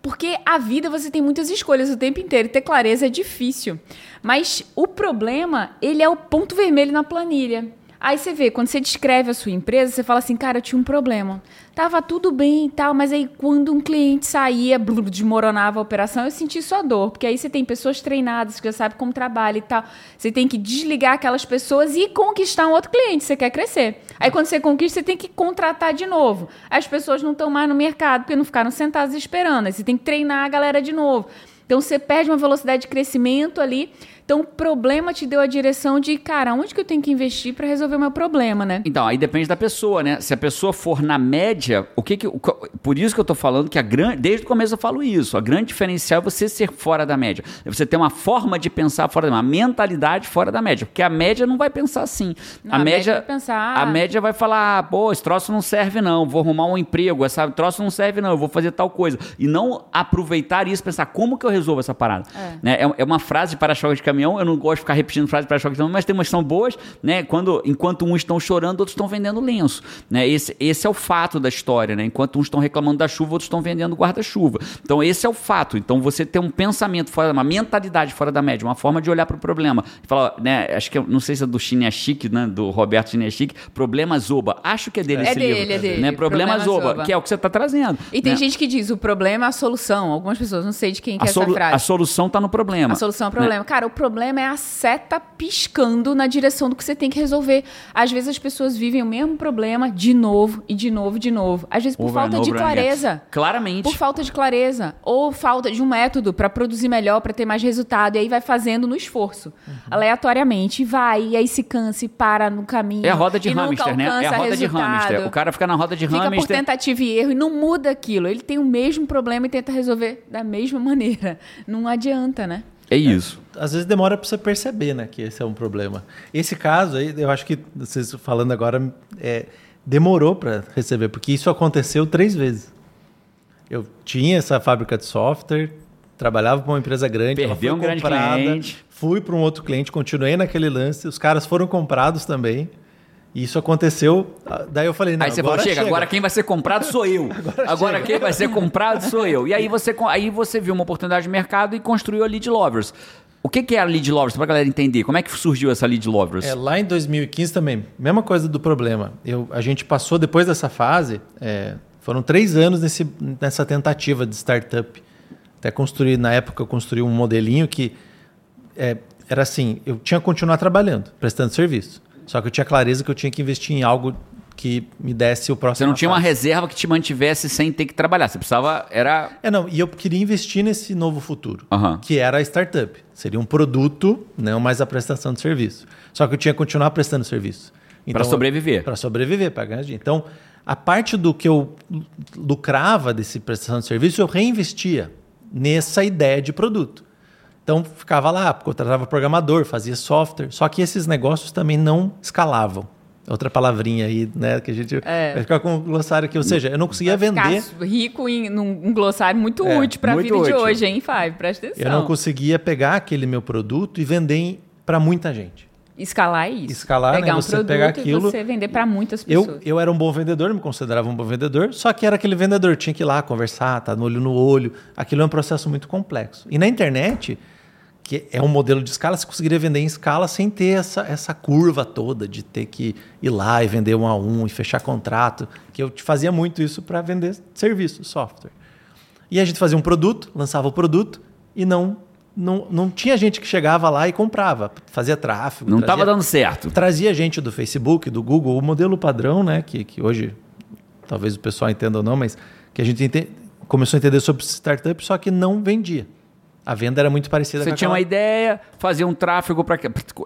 S2: Porque a vida você tem muitas escolhas o tempo inteiro. Ter clareza é difícil. Mas o problema, ele é o ponto vermelho na planilha. Aí você vê, quando você descreve a sua empresa, você fala assim, cara, eu tinha um problema. Tava tudo bem e tal, mas aí quando um cliente saía, blu, desmoronava a operação, eu senti sua dor. Porque aí você tem pessoas treinadas, que já sabem como trabalha e tal. Você tem que desligar aquelas pessoas e conquistar um outro cliente, você quer crescer. Aí quando você conquista, você tem que contratar de novo. As pessoas não estão mais no mercado, porque não ficaram sentadas esperando. Aí você tem que treinar a galera de novo. Então você perde uma velocidade de crescimento ali. Então o problema te deu a direção de, cara, onde que eu tenho que investir para resolver o meu problema, né?
S1: Então, aí depende da pessoa, né? Se a pessoa for na média, o que que. o por isso que eu tô falando que a grande. Desde o começo eu falo isso. A grande diferencial é você ser fora da média. É você ter uma forma de pensar fora da média, uma mentalidade fora da média. Porque a média não vai pensar assim.
S2: Não,
S1: a,
S2: a média
S1: média.
S2: vai pensar,
S1: A média vai falar, ah, pô, esse troço não serve, não. Vou arrumar um emprego, essa troço não serve, não. Eu vou fazer tal coisa. E não aproveitar isso, pensar como que eu resolvo essa parada.
S2: É.
S1: Né? É, é uma frase de para-choque de caminhão. Eu não gosto de ficar repetindo frase de para-choque de caminhão, mas tem umas que são boas, né? Quando, enquanto uns estão chorando, outros estão vendendo lenço. Né? Esse, esse é o fato da história, né? Enquanto uns estão reclamando da chuva, outros estão vendendo guarda-chuva. Então, esse é o fato. Então, você ter um pensamento fora, uma mentalidade fora da média, uma forma de olhar para o problema. Falar, né? Acho que, eu- não sei se é do Chinechique, né? Do Roberto Chinechique, Problema Zoba. Acho que é dele
S2: É
S1: esse
S2: dele,
S1: livro.
S2: é dele.
S1: Né? Problema,
S2: Problema
S1: Zoba,
S2: Zoba.
S1: que é o que você está trazendo.
S2: E tem
S1: né?
S2: gente que diz, o problema é a solução. Algumas pessoas, não sei de quem que é essa frase.
S1: a solução está no problema.
S2: A solução é o
S1: né?
S2: problema. Cara, o problema é a seta piscando na direção do que você tem que resolver. Às vezes as pessoas vivem o mesmo problema de novo e de novo e de novo. Às vezes por
S1: Over
S2: falta de clareza.
S1: Claramente.
S2: Por falta de clareza. Ou falta de um método para produzir melhor, para ter mais resultado. E aí vai fazendo no esforço.
S1: Uhum.
S2: Aleatoriamente. E vai, e aí se cansa e para no caminho.
S1: É a roda de
S2: e
S1: hamster, né? É a roda de
S2: resultado.
S1: hamster. O cara fica na roda de
S2: Fica por
S1: hamster.
S2: tentativa e erro e não muda aquilo. Ele tem o mesmo problema e tenta resolver da mesma maneira. Não adianta, né?
S1: É isso.
S3: Às vezes demora para você perceber, né, que esse é um problema. Esse caso aí, eu acho que vocês falando agora, é, demorou para receber, porque isso aconteceu três vezes. Eu tinha essa fábrica de software, trabalhava para uma empresa grande,
S1: Perdeu um grande
S3: comprada,
S1: cliente.
S3: fui para um outro cliente, continuei naquele lance, os caras foram comprados também. E isso aconteceu. ah, Daí eu falei, não,
S1: aí você
S3: agora
S1: falou, chega, agora quem vai ser comprado sou eu. [laughs] Agora, quem vai ser comprado sou eu. E aí você, aí você viu uma oportunidade de mercado e construiu a Lead Lovers. O que, que é a Lead Lovers, pra galera entender? Como é que surgiu essa Lead Lovers?
S3: É, lá em 2015 também, mesma coisa do problema. Eu, a gente passou, depois dessa fase, é, foram três anos nesse, nessa tentativa de startup. Até construir, na época, eu construí um modelinho que é, era assim: eu tinha que continuar trabalhando, prestando serviço. Só que eu tinha clareza que eu tinha que investir em algo que me desse o próximo.
S1: Você não tinha uma
S3: fase.
S1: reserva que te mantivesse sem ter que trabalhar. Você precisava. Era.
S3: É, não, e eu queria investir nesse novo futuro,
S1: Aham.
S3: que era a startup. Seria um produto, não mais a prestação de serviço. Só que eu tinha que continuar prestando serviço.
S1: Pra sobreviver.
S3: Para sobreviver, para ganhar dinheiro. Então, a parte do que eu lucrava desse prestação de serviço, eu reinvestia nessa ideia de produto. Então, ficava lá, contratava programador, fazia software. Só que esses negócios também não escalavam. Outra palavrinha aí, né? Que a gente
S2: É.
S3: vai ficar com o glossário aqui. Ou seja, eu não conseguia vender.
S2: Ficar rico em num, um glossário muito
S3: É,
S2: útil para a vida de
S1: útil.
S2: hoje, hein, Fábio? Presta atenção.
S3: Eu não conseguia pegar aquele meu produto e vender para muita gente.
S2: Escalar é isso.
S3: Escalar,
S2: Pegar
S3: né?
S2: um
S3: Você
S2: produto
S3: pegar
S2: e
S3: aquilo-
S2: você vender para muitas pessoas.
S3: Eu, eu era um bom vendedor, me considerava um bom vendedor, só que era aquele vendedor, tinha que ir lá conversar, tá no olho no olho. Aquilo é um processo muito complexo. E na internet, que é um modelo de escala, você conseguiria vender em escala sem ter essa, essa curva toda de ter que ir lá e vender um a um e fechar contrato, que eu fazia muito isso para vender serviço, software. E a gente fazia um produto, lançava o produto e não não, não tinha gente que chegava lá e comprava, fazia tráfego,
S1: Não estava dando certo.
S3: trazia gente do Facebook, do Google, o modelo padrão, né? Que, que hoje talvez o pessoal entenda ou não, mas que a gente ente- começou a entender sobre startup, só que não vendia. A venda era muito parecida
S1: Você
S3: com
S1: tinha
S3: aquela...
S1: uma ideia, fazia um tráfego para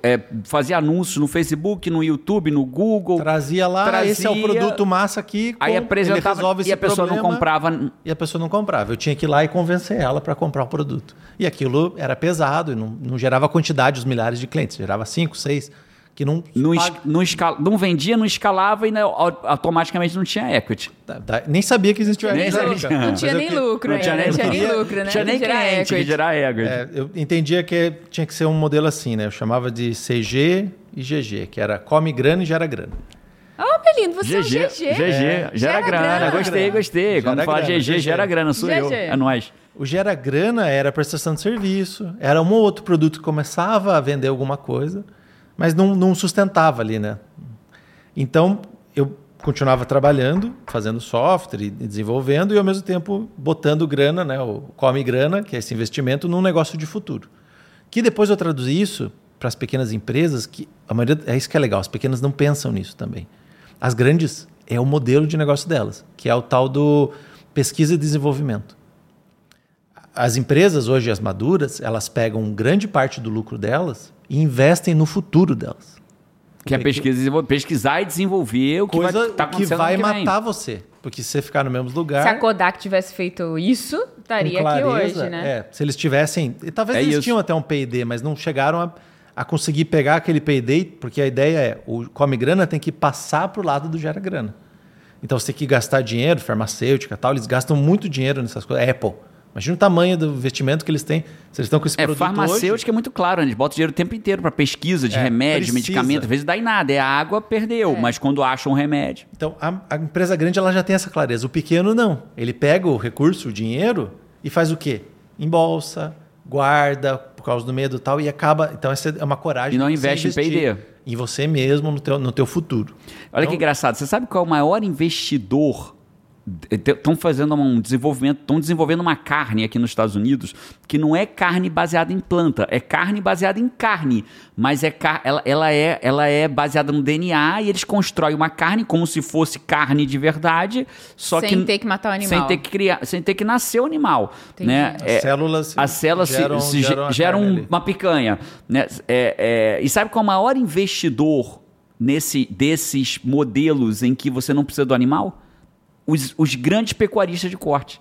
S1: é, fazia anúncios no Facebook, no YouTube, no Google.
S3: Trazia lá,
S1: Trazia,
S3: esse é o produto massa aqui,
S1: Aí apresentava e a pessoa não
S3: problema,
S1: comprava.
S3: E a pessoa não comprava. Eu tinha que ir lá e convencer ela para comprar o produto. E aquilo era pesado e não, não gerava quantidade, os milhares de clientes. Gerava cinco, seis, que não...
S1: Não, es-
S3: paga-
S1: não, escala- não vendia, não escalava e né, au- automaticamente não tinha equity.
S3: Tá- tá- Nem sabia que existia
S1: Nem
S3: equity, cara.
S2: Não
S3: Mas
S2: tinha
S3: eu
S2: nem lucro,
S1: não tinha nem-
S2: não tinha nem
S3: não
S2: lucro, né?
S1: Não tinha nem
S2: Gerar
S1: cliente gerar equity.
S3: É, eu entendia que tinha que ser um modelo assim, né? Eu chamava de CG e GG, que era come grana e gera grana.
S2: Ó, Belindo, você
S1: GG,
S2: é um GG.
S1: GG, gera grana. Gostei, gostei.
S3: Gera
S1: Quando fala
S3: grana,
S1: GG, gera grana, sou eu.
S2: GG.
S1: É nós.
S3: O gera grana era prestação de serviço, era um ou outro produto que começava a vender alguma coisa, mas não, não sustentava ali, né? Então, eu continuava trabalhando, fazendo software e desenvolvendo e ao mesmo tempo botando grana, né, o come grana, que é esse investimento num negócio de futuro. Que depois eu traduzi isso para as pequenas empresas, que a maioria é isso que é legal, as pequenas não pensam nisso também. As grandes é o modelo de negócio delas, que é o tal do pesquisa e desenvolvimento. As empresas hoje, as maduras, elas pegam grande parte do lucro delas e investem no futuro delas.
S1: Que é pesquisa, pesquisar e desenvolver o que vai,
S3: Coisa
S1: tá
S3: que vai
S1: ano que vem.
S3: matar você. Porque se você ficar no mesmo lugar.
S2: Se a Kodak tivesse feito isso, estaria aqui
S3: clareza,
S2: hoje, né?
S3: é, se eles tivessem. e Talvez
S1: É
S3: eles
S1: isso.
S3: tinham até um PD, mas não chegaram a, a conseguir pegar aquele PD, porque a ideia é: o come grana tem que passar para o lado do gera grana. Então você tem que gastar dinheiro, farmacêutica e tal, eles gastam muito dinheiro nessas coisas. Apple. Imagina o tamanho do investimento que eles têm. Se eles estão com esse
S1: É,
S3: produto
S1: farmacêutica
S3: hoje,
S1: é muito claro, né? eles botam dinheiro o tempo inteiro para pesquisa de
S3: É,
S1: remédio,
S3: precisa.
S1: medicamento. Às vezes dá em nada, é a água, perdeu. Mas quando acham um remédio.
S3: Então, a, a empresa grande ela já tem essa clareza. O pequeno não. Ele pega o recurso, o dinheiro, e faz o quê? Em bolsa, guarda por causa do medo e tal, e acaba. Então, essa é uma coragem.
S1: E não investe em P&D.
S3: Em você mesmo, no teu, no teu futuro.
S1: Olha
S3: Então-
S1: que engraçado. Você sabe qual é o maior investidor? Estão fazendo um desenvolvimento, estão desenvolvendo uma carne aqui nos Estados Unidos que não é carne baseada em planta, é carne baseada em carne, mas é car- ela, ela é ela é baseada no DNA e eles constroem uma carne como se fosse carne de verdade, só
S2: Sem
S1: que
S2: ter que matar o animal.
S1: sem ter que criar, sem ter que nascer o animal,
S2: Entendi.
S1: né?
S3: As
S1: É,
S3: células se-
S1: as células se-
S3: geram-
S1: se,
S3: geram
S1: uma picanha. Né? É, é, e sabe qual é o maior investidor nesse, desses modelos em que você não precisa do animal? Os, os grandes pecuaristas de corte.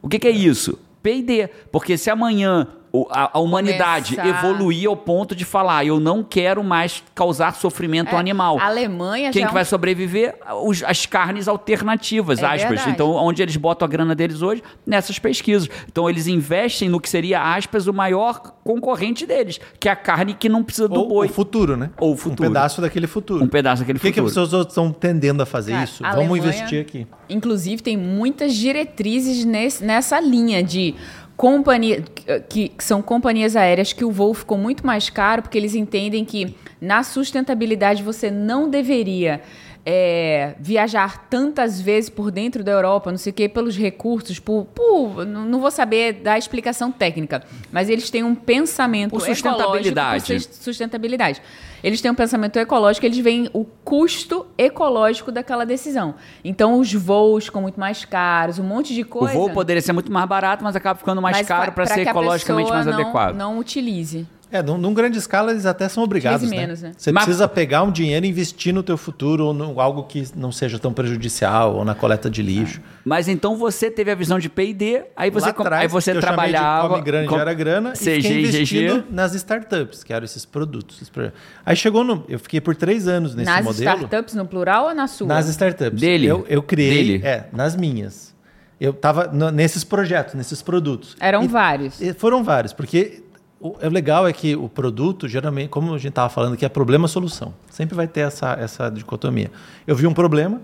S1: O que, que é isso? P&D. Porque se amanhã a, a humanidade
S2: Começar-
S1: evoluir ao ponto de falar eu não quero mais causar sofrimento ao
S2: É,
S1: animal.
S2: A Alemanha
S1: Quem
S2: já
S1: que
S2: é um
S1: vai sobreviver? Os- as carnes alternativas,
S2: É
S1: aspas.
S2: verdade.
S1: Então, onde eles botam a grana deles hoje? Nessas pesquisas. Então, eles investem no que seria, aspas, o maior concorrente deles, que é a carne que não precisa do
S3: Ou
S1: boi.
S3: o futuro, né?
S1: Ou o futuro.
S3: Um pedaço daquele futuro.
S1: Um pedaço daquele
S3: Por que, que as
S1: futuro.
S3: pessoas estão tendendo a fazer
S2: Cara,
S3: isso?
S2: a
S3: Vamos
S2: Alemanha-
S3: investir aqui.
S2: Inclusive, tem muitas diretrizes nesse- nessa linha de companhia, que, que são companhias aéreas que o voo ficou muito mais caro porque eles entendem que na sustentabilidade você não deveria é, viajar tantas vezes por dentro da Europa, não sei o quê, pelos recursos, por, por- não vou saber dar explicação técnica, mas eles têm um pensamento
S1: Por
S2: ecológico,
S1: sustentabilidade.
S2: por sus- sustentabilidade. Eles têm um pensamento ecológico, eles veem o custo ecológico daquela decisão. Então, os voos ficam muito mais caros, um monte de
S1: O
S2: coisa.
S1: voo poderia ser muito mais barato, mas acaba ficando mais
S2: mas
S1: caro para ser ecologicamente mais
S2: não,
S1: adequado.
S2: Não utilize.
S3: É, num, num grande escala eles até são obrigados,
S2: 15
S3: né?
S2: menos, né?
S3: Você
S1: Mas-
S3: precisa pegar um dinheiro e investir no teu futuro ou em algo que não seja tão prejudicial ou na coleta de lixo.
S1: Mas então você teve a visão de P&D, aí você,
S3: Lá
S1: com-
S3: atrás,
S1: aí você
S3: que eu chamei de
S1: trabalhava...
S3: Come grana,
S1: com-
S3: gera grana e
S1: CG
S3: fiquei
S1: e
S3: investindo
S1: GG.
S3: nas startups, que eram esses produtos. esses projetos. Aí chegou no... Eu fiquei por três anos nesse
S2: Nas
S3: modelo.
S2: startups no plural ou na sua?
S3: Nas startups.
S1: Dele?
S3: Eu, eu criei...
S1: Dele?
S3: É, nas minhas. Eu estava nesses projetos, nesses produtos.
S2: Eram
S3: E-
S2: vários.
S3: e foram vários, porque o, o legal é que o produto, geralmente, como a gente estava falando aqui, é problema-solução. Sempre vai ter essa, essa dicotomia. Eu vi um problema,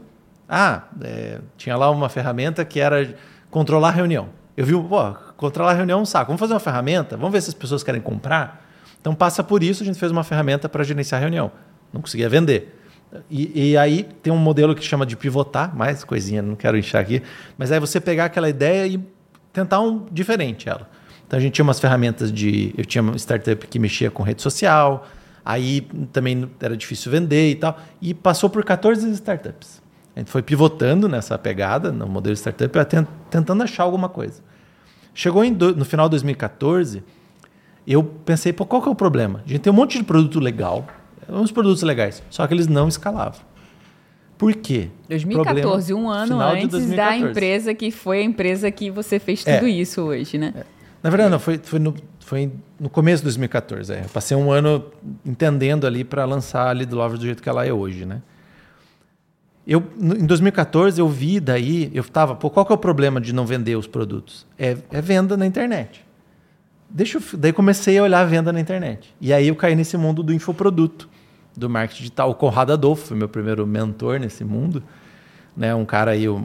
S3: ah, é, tinha lá uma ferramenta que era controlar a reunião. Eu vi, pô, controlar a reunião é um saco. Vamos fazer uma ferramenta, vamos ver se as pessoas querem comprar. Então passa por isso, a gente fez uma ferramenta para gerenciar a reunião. Não conseguia vender. E, e aí tem um modelo que chama de pivotar, mais coisinha, não quero encher aqui, mas aí você pegar aquela ideia e tentar um diferente ela. Então a gente tinha umas ferramentas de. Eu tinha uma startup que mexia com rede social, aí também era difícil vender e tal. E passou por 14 startups. A gente foi pivotando nessa pegada, no modelo startup, tentando achar alguma coisa. Chegou do- no final de 2014, eu pensei, pô, qual que é o problema? A gente tem um monte de produto legal, uns produtos legais, só que eles não escalavam. Por quê?
S2: 2014,
S3: Problema,
S2: um ano antes da
S3: 2014.
S2: empresa que foi a empresa que você fez
S3: É.
S2: tudo isso hoje, né?
S3: Na verdade, não, foi, foi, no, foi no começo de 2014. É. Eu passei um ano entendendo ali para lançar a Lead Lover do jeito que ela é hoje, né? Eu, em 2014, eu vi daí, eu tava, pô, qual que é o problema de não vender os produtos? É, é venda na internet. Deixa eu, daí comecei a olhar a venda na internet. E aí eu caí nesse mundo do infoproduto, do marketing digital. O Conrado Adolfo foi meu primeiro mentor nesse mundo. Né, um cara aí um,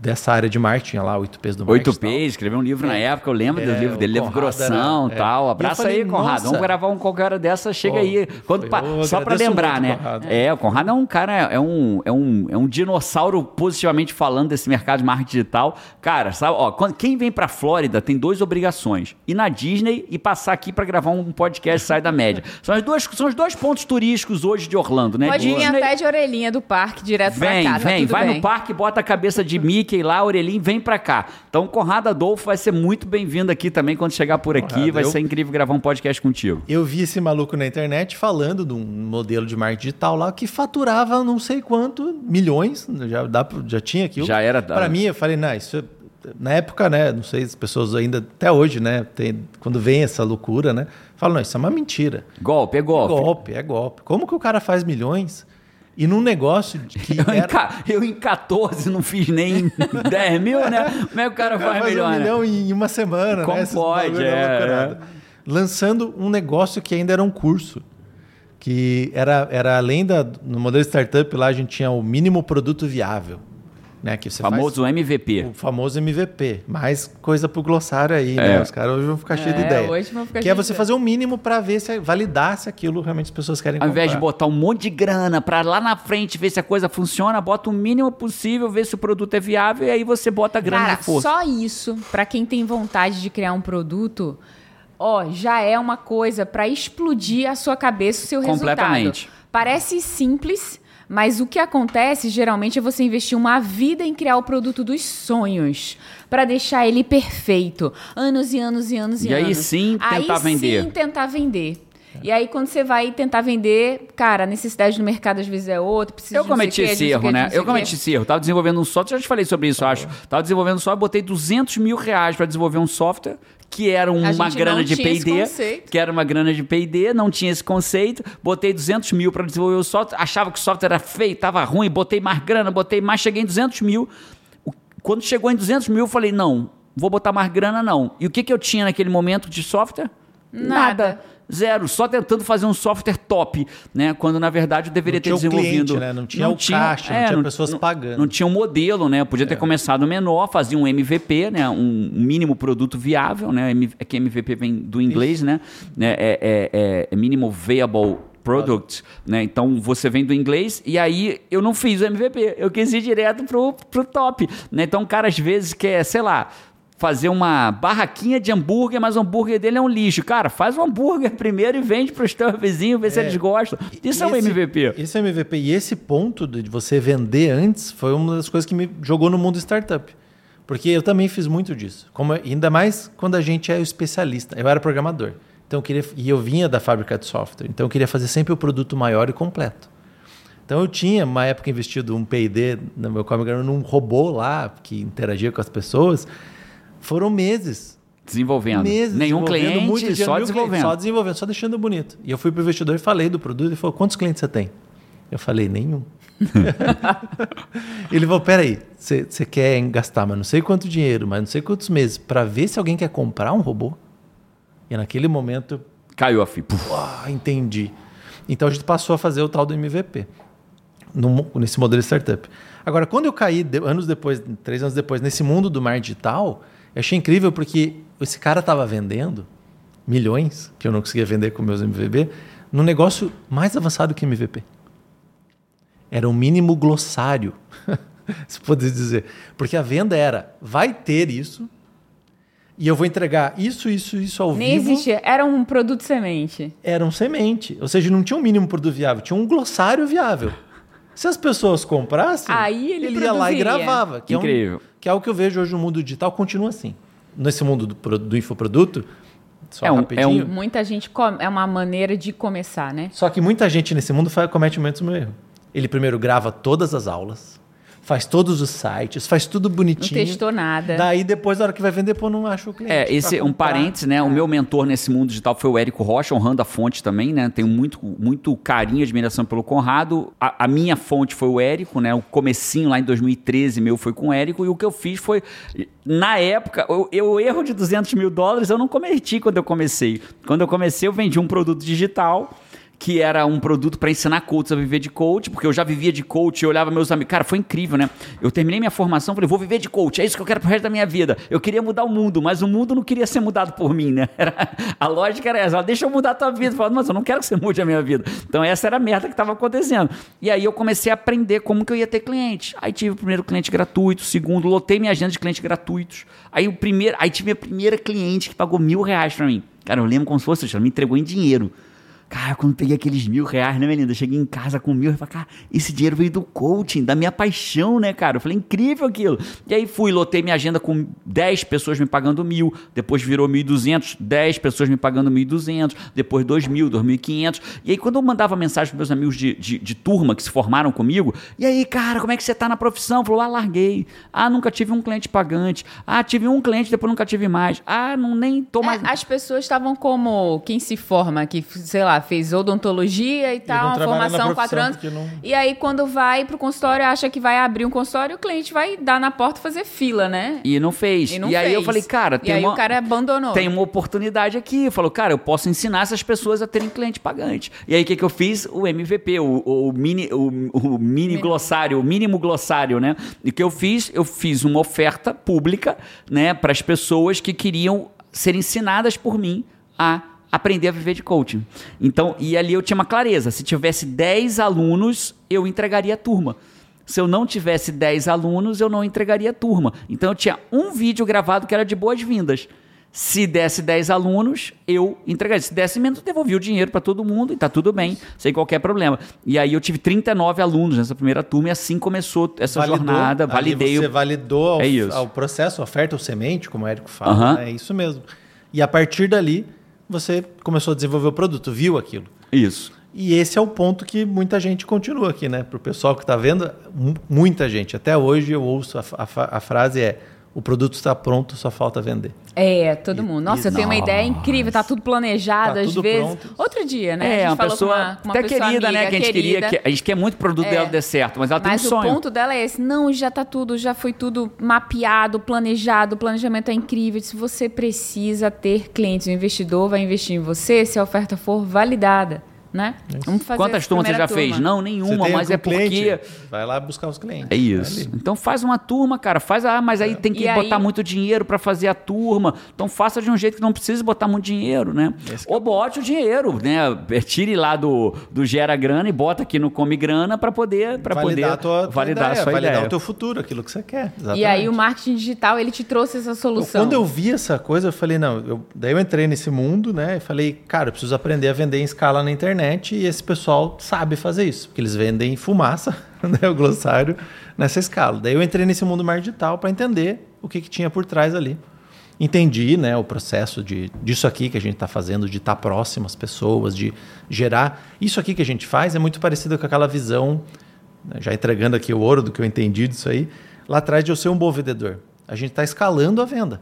S3: dessa área de marketing lá, o 8Ps do marketing.
S1: Oito
S3: e tal.
S1: P, escreveu um livro na época, eu lembro
S3: É,
S1: do livro dele, livro
S3: Conrado
S1: grossão
S3: era-
S1: e tal.
S3: é.
S1: Abraça
S3: E eu falei,
S1: aí, Conrado.
S3: nossa.
S1: Vamos gravar um qualquer hora dessa, chega
S3: Pô,
S1: aí. Quando pa- Só pra
S3: agradeço
S1: lembrar,
S3: muito,
S1: né?
S3: Conrado.
S1: É, o Conrado é um cara, é um, é, um, é um dinossauro positivamente falando desse mercado de marketing digital. Cara, sabe, ó, quando- quem vem pra Flórida tem duas obrigações: ir na Disney e passar aqui pra gravar um podcast Sai da Média. [laughs] São, as duas, são os dois pontos turísticos hoje de Orlando, né?
S2: Pode vir
S1: Disney-
S2: até de orelhinha do parque direto
S1: Vem,
S2: pra tá
S1: vem,
S2: tudo
S1: vai
S2: bem.
S1: no parque, bota a cabeça de Mickey lá, orelhinho, vem pra cá. Então, Conrado Adolfo vai ser muito bem-vindo aqui também quando chegar por aqui.
S3: Conrado,
S1: vai
S3: eu-
S1: ser incrível gravar um podcast contigo.
S3: Eu vi esse maluco na internet falando de um modelo de marketing digital lá que faturava não sei quanto milhões, já, dá, já tinha aquilo.
S1: Já era-
S3: Para mim, eu falei, não, isso é- na época, né, não sei, as pessoas ainda até hoje, né, tem, quando vem essa loucura, né, falam, não, isso é uma mentira.
S1: Golpe, é golpe.
S3: Golpe, é golpe. Como que o cara faz milhões e num negócio que [laughs]
S1: Eu, em
S3: era
S1: ca- eu em 14 não fiz nem [laughs] 10 mil, né? Como é que o cara faz
S3: faz
S1: milhão,
S3: um
S1: né?
S3: milhão em uma semana,
S1: Como
S3: né?
S1: Pode, é,
S3: loucurada. Lançando um negócio que ainda era um curso. Que era, era além da. No modelo startup lá a gente tinha o mínimo produto viável. Né? Que você faz
S1: Famoso MVP.
S3: o famoso MVP. Mais coisa pro glossário aí,
S1: É.
S3: né? Os caras hoje vão ficar cheios de
S2: É,
S3: ideia.
S2: hoje vão ficar
S3: que é você fazer o mínimo para ver se validar se aquilo realmente as pessoas querem
S1: Ao invés de
S3: comprar.
S1: botar um monte de grana pra lá na frente ver se a coisa funciona, bota o mínimo possível, ver se o produto é viável e aí você bota a grana
S2: Cara,
S1: de força.
S2: só isso, pra quem tem vontade de criar um produto, ó, já é uma coisa pra explodir a sua cabeça o seu
S1: Completamente.
S2: resultado. Parece simples, mas o que acontece geralmente é você investir uma vida em criar o produto dos sonhos, pra deixar ele perfeito, anos e anos e anos e,
S1: E aí
S2: anos.
S1: sim tentar
S2: aí
S1: vender.
S2: Sim, tentar vender. E aí, quando você vai tentar vender, cara, a necessidade do mercado às vezes é outra. Precisa
S1: Eu cometi
S2: quê,
S1: esse erro, né? Eu cometi esse erro. Tava desenvolvendo um software, já te falei sobre isso, eu acho. Tava desenvolvendo um software, botei 200 mil reais pra desenvolver um software que era uma grana de P&D, que era uma grana de P&D, não tinha esse conceito. Botei 200 mil pra desenvolver o software, achava que o software era feio, tava ruim, botei mais grana, botei mais, cheguei em 200 mil. Quando chegou em 200 mil, eu falei, não, vou botar mais grana não. E o que, que eu tinha naquele momento de software?
S2: Nada.
S1: Zero, só tentando fazer um software top, né? Quando na verdade eu deveria
S3: Não
S1: ter
S3: tinha
S1: desenvolvido.
S3: cliente, né? Não tinha o caixa, não tinha pessoas pagando.
S1: Não tinha um modelo, né? Podia
S3: É.
S1: ter começado menor, fazia um MVP, né? Um mínimo produto viável, né? É que MVP vem do inglês, né? É, é, é, é mínimo viable product, né? Então você vem do inglês e aí eu não fiz o MVP, eu quis ir direto pro, pro top, né? Então o cara às vezes quer, sei lá, fazer uma barraquinha de hambúrguer, mas o hambúrguer dele é um lixo. Cara, faz o hambúrguer [laughs] primeiro e vende pros teus vizinhos, vê se eles gostam. Isso é um
S3: Esse-
S1: MVP.
S3: Esse é o MVP. E esse ponto de você vender antes foi uma das coisas que me jogou no mundo startup. Porque eu também fiz muito disso. Como, ainda mais quando a gente é o especialista. Eu era programador. Então Então eu queria, e eu vinha da fábrica de software, então eu queria fazer sempre o produto maior e completo. Então eu tinha, uma época, investido um P&D no meu Comic num robô lá que interagia com as pessoas. Foram meses.
S1: Desenvolvendo.
S3: Meses
S1: Nenhum
S3: desenvolvendo,
S1: cliente, só desenvolvendo.
S3: clientes, só desenvolvendo, só deixando bonito. E eu fui pro investidor e falei do produto. Ele falou, quantos clientes você tem? Eu falei, nenhum. [laughs] ele falou, peraí, você quer gastar, mas não sei quanto dinheiro, mas não sei quantos meses, para ver se alguém quer comprar um robô? E naquele momento,
S1: Caiu a FI. Puf.
S3: ah, entendi. Então a gente passou a fazer o tal do MVP, no- nesse modelo de startup. Agora, quando eu caí, de- anos depois, três anos depois, nesse mundo do mar digital, eu achei incrível porque esse cara estava vendendo milhões, que eu não conseguia vender com meus MVP, num negócio mais avançado que MVP. Era um mínimo glossário, [laughs] se pode dizer. Porque a venda era, vai ter isso, e eu vou entregar isso, isso, isso ao
S2: Nem
S3: vivo
S2: existia. Era um produto semente.
S3: era um semente. Ou seja, não tinha um mínimo produto viável, tinha um glossário viável. Se as pessoas comprassem,
S2: Aí ele
S3: ia lá e gravava. Que
S1: Incrível.
S3: É um, que é algo que eu vejo hoje no mundo digital, continua assim. Nesse mundo do, do infoproduto, só
S1: É um-
S3: rapidinho.
S1: é
S2: Muita gente come, é uma maneira de começar, né?
S3: Só que muita gente nesse mundo faz, comete o mesmo erro. Ele primeiro grava todas as aulas, faz todos os sites, faz tudo
S2: Não
S3: bonitinho.
S2: testou nada.
S3: Daí depois, na hora que vai vender, pô, não acha o cliente.
S1: É, esse um
S3: comprar.
S1: parênteses, né? O meu mentor nesse mundo digital foi o Érico Rocha, honrando a fonte também, né? Tenho muito, muito carinho e admiração pelo Conrado. A, a minha fonte foi o Érico, né? O comecinho lá em 2013 meu foi com o Érico. E o que eu fiz foi, na época, eu, eu- o erro de 200 mil dólares eu não cometi quando eu comecei. Quando eu comecei eu vendi um produto digital que era um produto para ensinar coaches a viver de coach, porque eu já vivia de coach, eu olhava meus amigos. Cara, foi incrível, né? Eu terminei minha formação, falei, vou viver de coach, é isso que eu quero pro resto da minha vida. Eu queria mudar o mundo, mas o mundo não queria ser mudado por mim, né? [laughs] Era- a lógica era essa, deixa eu mudar a tua vida. Mas eu não quero que você mude a minha vida. Então essa era a merda que estava acontecendo. E aí eu comecei a aprender como que eu ia ter clientes. Aí tive o primeiro cliente gratuito, o segundo, lotei minha agenda de clientes gratuitos. Aí o primeiro, aí tive a primeira cliente que pagou mil reais para mim. Cara, eu lembro como se fosse, ela me entregou em dinheiro. Cara, quando peguei aqueles mil reais, né, Melinda? Eu cheguei em casa com mil, eu falei, cara, esse dinheiro veio do coaching, da minha paixão, né, cara? Eu falei, incrível aquilo. E aí fui, lotei minha agenda com 10 pessoas me pagando mil, depois virou 1.200, 10 pessoas me pagando 1.200, depois 2.000, 2.500. E aí quando eu mandava mensagem para meus amigos de, de, de turma que se formaram comigo, e aí, cara, como é que você tá na profissão? Falou, ah, larguei. Ah, nunca tive um cliente pagante. Ah, tive um cliente, depois nunca tive mais. Ah, não nem tô mais...
S2: É, as pessoas estavam como quem se forma, que, sei lá, fez odontologia e tal, uma formação quatro anos.
S3: não-
S2: E aí, quando vai pro consultório, acha que vai abrir um consultório, o cliente vai dar na porta e fazer fila, né?
S1: E não fez.
S2: E não
S1: aí eu falei, cara,
S2: E
S1: tem
S2: aí
S1: uma...
S2: o cara abandonou.
S1: Tem uma oportunidade aqui. Falou, cara, eu posso ensinar essas pessoas a terem cliente pagante. E aí, o que, que eu fiz? O MVP, o, o mini, o, o mini glossário, o mínimo glossário, né? E o que eu fiz? Eu fiz uma oferta pública, né, para as pessoas que queriam ser ensinadas por mim a aprender a viver de coaching. Então, e ali eu tinha uma clareza. Se tivesse 10 alunos, eu entregaria a turma. Se eu não tivesse 10 alunos, eu não entregaria a turma. Então eu tinha um vídeo gravado que era de boas-vindas. Se desse 10 alunos, eu entregaria. Se desse menos, eu devolvia o dinheiro para todo mundo e tá tudo bem, sem qualquer problema. E aí eu tive 39 alunos nessa primeira turma e assim começou essa jornada.
S3: ali
S1: Validei.
S3: Você
S1: o-
S3: validou ao,
S1: É
S3: ao processo, a oferta, o semente, como o Érico fala. Né? É isso mesmo. E a partir dali, você começou a desenvolver o produto, viu aquilo.
S1: Isso.
S3: E esse é o ponto que muita gente continua aqui, né? Para o pessoal que está vendo, mu- muita gente. Até hoje eu ouço a, a a frase é: o produto está pronto, só falta vender.
S2: É, todo mundo. Nossa, eu tenho uma
S1: Nossa.
S2: ideia incrível, tá tudo planejado,
S3: Tá
S2: às
S3: tudo
S2: vezes.
S3: pronto.
S2: Outro dia, né?
S1: É,
S2: a gente
S1: uma
S2: falou
S1: pessoa
S2: com uma, com uma
S1: até
S2: pessoa
S1: querida, né?
S2: amiga,
S1: Que a gente
S2: querida.
S1: queria. Que, a gente quer muito que o produto
S2: É.
S1: dela dê certo, mas ela tem
S2: Mas
S1: um
S2: o
S1: sonho.
S2: ponto dela é esse. Não, já tá tudo, já foi tudo mapeado, planejado, o planejamento é incrível. Se você precisa ter clientes, o investidor vai investir em você se a oferta for validada, né? Vamos fazer
S1: Quantas turmas você já fez?
S2: turma.
S1: Não,
S3: Você
S1: nenhuma, mas é porque.
S3: cliente, Vai lá buscar os clientes.
S1: É isso. Então faz uma turma, cara. Faz, ah, mas aí tem que
S2: E
S1: botar
S2: aí-
S1: muito dinheiro pra fazer a turma. Então faça de um jeito que não precise botar muito dinheiro, né?
S3: Esse é
S1: Ou bote o dinheiro, né? Tire lá do, do gera grana e bota aqui no come grana pra poder, para poder
S3: validar a tua, tua
S1: validar
S3: ideia,
S1: a sua
S3: validar
S1: ideia.
S3: o teu futuro, aquilo que você quer.
S2: E aí
S3: exatamente.
S2: o marketing digital, ele te trouxe essa
S3: Eu-
S2: solução.
S3: Quando eu vi essa coisa, eu falei, não, eu- daí eu entrei nesse mundo, né? E falei, cara, eu preciso aprender a vender em escala na internet e esse pessoal sabe fazer isso, porque eles vendem fumaça, [laughs] né? O glossário nessa escala. Daí eu entrei nesse mundo mais digital para entender o que, que tinha por trás ali. entendi né, o processo de, disso aqui que a gente está fazendo, de estar tá próximo às pessoas, de gerar. Isso aqui que a gente faz é muito parecido com aquela visão, né, já entregando aqui o ouro do que eu entendi disso aí, lá atrás de eu ser um bom vendedor. A gente está escalando a venda.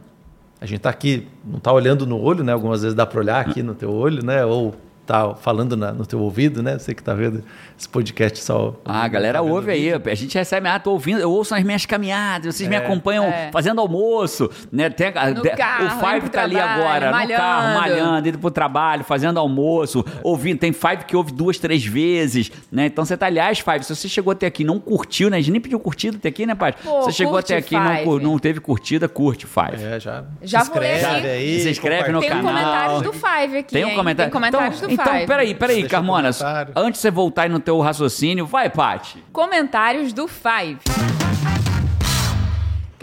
S3: A gente está aqui, não está olhando no olho, né? Algumas vezes dá para olhar aqui no teu olho, né? Ou tá falando na, no teu ouvido, né? Você que tá vendo esse podcast só.
S1: Ah, a galera tá ouve aí. A gente recebe, ah, tô ouvindo, eu ouço as minhas caminhadas, vocês é, me acompanham é. fazendo almoço, né? Tem,
S2: no carro,
S1: o Five tá ali agora, malhando. no carro, malhando, indo pro trabalho, fazendo almoço, é. ouvindo. Tem Five que ouve duas, três vezes, né? Então você tá, aliás, Five, se você chegou até aqui não curtiu, né? A gente nem pediu curtida até aqui, né, pai? Pô, você chegou até aqui não, não teve curtida, curte Five.
S3: É, já.
S2: Já se inscreve
S3: aí.
S1: Se inscreve no
S2: tem
S1: canal.
S2: Tem comentários do Five aqui.
S1: Tem um comentário.
S2: Tem comentários
S1: então,
S2: do
S1: então. Então, peraí, peraí, Carmona. Antes de você voltar aí no teu raciocínio, vai, Paty.
S2: Comentários do Five.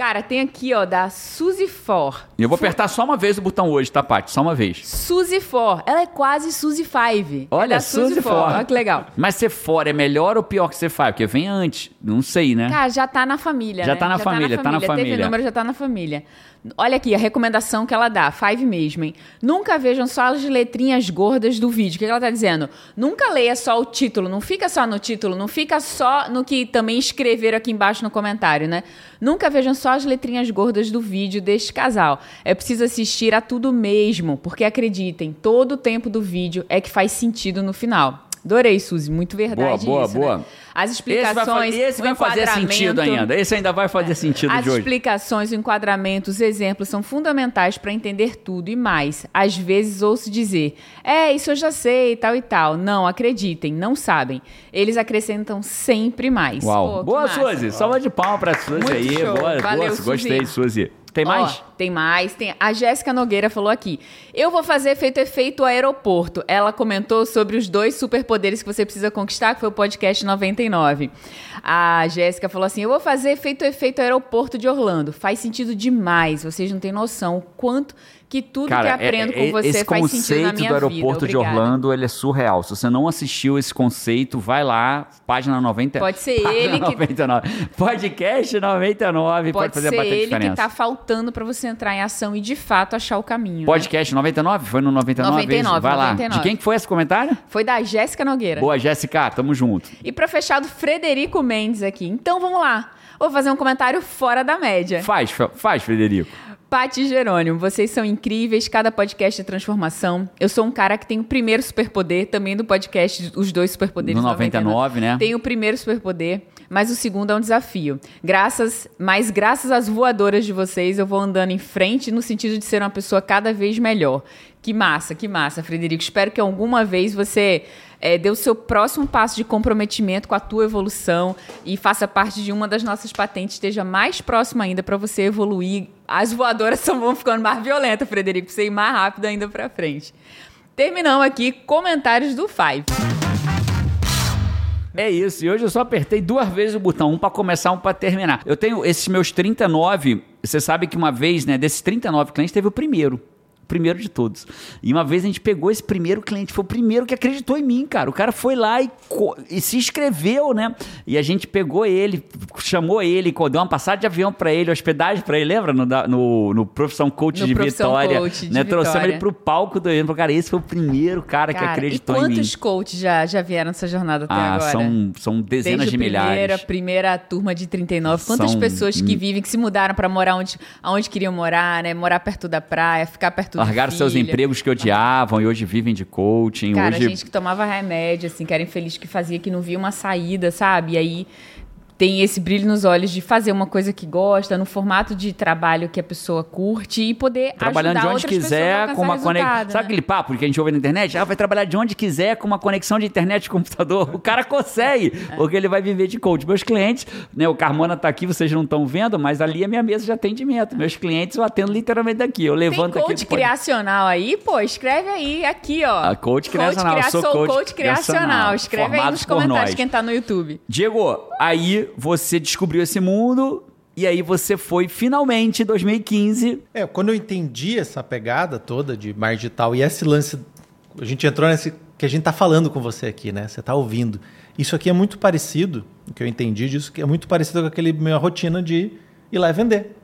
S2: Cara, tem aqui, ó, da Suzy For.
S1: E eu vou apertar só uma vez o botão hoje, tá, Paty? Só uma vez.
S2: Suzy For. Ela é quase Suzy Five.
S1: Olha,
S2: é
S1: Suzy, Suzy For.
S2: Olha que legal.
S1: Mas ser For é melhor ou pior que ser Five? Porque vem antes. Não sei, né?
S2: Cara, já tá na família,
S1: já
S2: né?
S1: Tá na já família, tá na família, tá na família.
S2: Teve número, já tá na família. Olha aqui a recomendação que ela dá, Five mesmo, hein? Nunca vejam só as letrinhas gordas do vídeo. O que ela tá dizendo? Nunca leia só o título, não fica só no título, não fica só no que também escreveram aqui embaixo no comentário, né? Nunca vejam só as letrinhas gordas do vídeo deste casal. É preciso assistir a tudo mesmo, porque acreditem, todo o tempo do vídeo é que faz sentido no final. Adorei, Suzy. Muito verdade
S1: boa, boa,
S2: isso,
S1: boa.
S2: Né? As explicações.
S1: Esse vai, esse vai fazer sentido ainda. Esse ainda vai fazer sentido
S2: As
S1: de hoje.
S2: As explicações, o enquadramento, os exemplos são fundamentais para entender tudo e mais. Às vezes ouço dizer, é, isso eu já sei, tal e tal. Não, acreditem, não sabem. Eles acrescentam sempre mais.
S1: Uau. Pô, boa, Suzy. Salva de palma para Suzy
S2: Muito
S1: aí.
S2: Show.
S1: Boa,
S2: Valeu,
S1: boa.
S2: Suzy.
S1: Gostei, Suzy. Tem mais?
S2: Ó, tem mais. Tem a Jéssica Nogueira falou aqui. Eu vou fazer feito efeito aeroporto. Ela comentou sobre os dois superpoderes que você precisa conquistar, que foi o podcast 99. A Jéssica falou assim: Eu vou fazer feito efeito aeroporto de Orlando. Faz sentido demais. Vocês não têm noção o quanto que tudo
S1: Cara,
S2: que aprendo
S1: é,
S2: com você
S1: esse
S2: faz sentido na minha
S1: do aeroporto
S2: vida.
S1: de Orlando, ele é surreal. Se você não assistiu esse conceito, vai lá, página 90.
S2: Pode ser ele
S1: 99.
S2: que
S1: Podcast 99, pode,
S2: pode
S1: fazer
S2: ser ele
S1: diferença.
S2: que tá faltando para você entrar em ação e de fato achar o caminho.
S1: Podcast
S2: né?
S1: 99? Foi no 99?
S2: 99,
S1: vai
S2: 99.
S1: lá. De quem que foi esse comentário?
S2: Foi da Jéssica Nogueira.
S1: Boa, Jéssica, tamo junto.
S2: E para fechar do Frederico Mendes aqui. Então vamos lá. Vou fazer um comentário fora da média.
S1: Faz, faz, Frederico.
S2: Pati Jerônimo, vocês são incríveis, cada podcast é transformação. Eu sou um cara que tem o primeiro superpoder, também do podcast, os dois superpoderes.
S1: No 99, 99. né?
S2: Tem o primeiro superpoder, mas o segundo é um desafio. Graças, mas graças às voadoras de vocês, eu vou andando em frente no sentido de ser uma pessoa cada vez melhor. Que massa, que massa, Frederico. Espero que alguma vez você é, dê o seu próximo passo de comprometimento com a tua evolução e faça parte de uma das nossas patentes, esteja mais próximo ainda para você evoluir. As voadoras [laughs] só vão ficando mais violentas, Frederico, pra você ir mais rápido ainda para frente. Terminamos aqui comentários do Five.
S1: É isso, e hoje eu só apertei duas vezes o botão, um para começar, um para terminar. Eu tenho esses meus 39, você sabe que uma vez, né, desses 39 clientes, teve o primeiro primeiro de todos. E uma vez a gente pegou esse primeiro cliente, foi o primeiro que acreditou em mim, cara. O cara foi lá e, e se inscreveu, né? E a gente pegou ele, chamou ele, deu uma passagem de avião para ele, hospedagem para ele, lembra? No, no, no Profissão Coach
S2: no
S1: de
S2: Profissão
S1: Vitória.
S2: Coach de
S1: né?
S2: Vitória.
S1: Trouxemos ele pro palco do evento. Cara, esse foi o primeiro cara, cara que acreditou em mim.
S2: E quantos coaches já, já vieram nessa jornada até
S1: ah,
S2: agora?
S1: São, são dezenas
S2: Desde
S1: de milhares.
S2: Primeira, primeira turma de 39. Quantas
S1: São...
S2: pessoas que vivem, que se mudaram para morar onde, onde queriam morar, né? Morar perto da praia, ficar perto
S1: Largaram seus empregos que odiavam e hoje vivem de coaching.
S2: Cara,
S1: hoje...
S2: gente que tomava remédio, assim, que era infeliz, que fazia, que não via uma saída, sabe? E aí tem esse brilho nos olhos de fazer uma coisa que gosta, no formato de trabalho que a pessoa curte e poder
S1: Trabalhando
S2: ajudar
S1: de onde quiser, com uma conexão.
S2: Né?
S1: Sabe aquele papo que a gente ouve na internet? Ah, vai trabalhar de onde quiser com uma conexão de internet e computador. O cara consegue, é. porque ele vai viver de coach. Meus clientes, né? O Carmona tá aqui, vocês não estão vendo, mas ali é minha mesa de atendimento. Meus clientes eu atendo literalmente daqui. Eu levanto
S2: Tem
S1: aqui.
S2: coach criacional aí, pô, escreve aí, aqui, ó.
S1: A coach criacional.
S2: Coach,
S1: sou
S2: coach,
S1: coach
S2: criacional.
S1: criacional.
S2: Escreve aí nos comentários quem tá no YouTube.
S1: Diego, aí você descobriu esse mundo e aí você foi finalmente em 2015.
S3: É, quando eu entendi essa pegada toda de mar digital e esse lance, a gente entrou nesse que a gente tá falando com você aqui, né? Você tá ouvindo. Isso aqui é muito parecido, o que eu entendi disso, que é muito parecido com aquele minha rotina de ir lá e vender.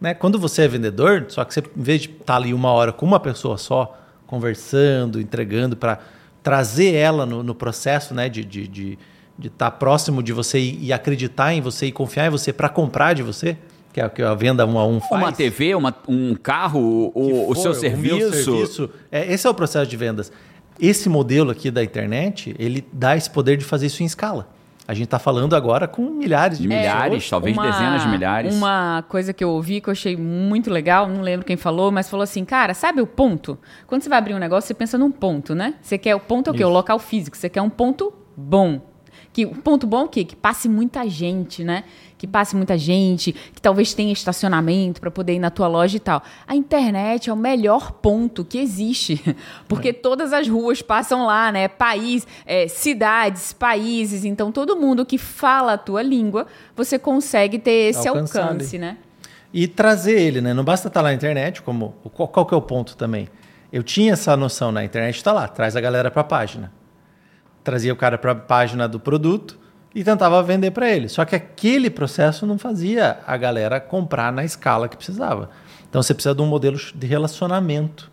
S3: né? Quando você é vendedor, só que você, em vez de estar ali uma hora com uma pessoa só, conversando, entregando, para trazer ela no, no processo né? de estar de, de, de tá próximo de você e, e acreditar em você e confiar em você para comprar de você, que é o que a venda um a um faz.
S1: Uma TV, uma, um carro, o, o seu serviço. O serviço
S3: é, esse é o processo de vendas. Esse modelo aqui da internet, ele dá esse poder de fazer isso em escala. A gente está falando agora com milhares de,
S1: milhares,
S3: é,
S1: talvez uma, dezenas de milhares.
S2: Uma coisa que eu ouvi que eu achei muito legal, não lembro quem falou, mas falou assim, cara, sabe o ponto? Quando você vai abrir um negócio, você pensa num ponto, né? Você quer o ponto é o quê? O local físico. Você quer um ponto bom. Que o ponto bom é o quê? Que passe muita gente, né? Que passe muita gente, que talvez tenha estacionamento para poder ir na tua loja e tal. A internet é o melhor ponto que existe, [laughs] porque é. todas as ruas passam lá, né? País, é, cidades, países. Então todo mundo que fala a tua língua, você consegue ter esse alcance, né?
S3: E trazer ele, né? Não basta estar tá lá na internet, como qual, qual que é o ponto também? Eu tinha essa noção na internet, está lá, traz a galera para a página trazia o cara para a página do produto e tentava vender para ele. Só que aquele processo não fazia a galera comprar na escala que precisava. Então você precisa de um modelo de relacionamento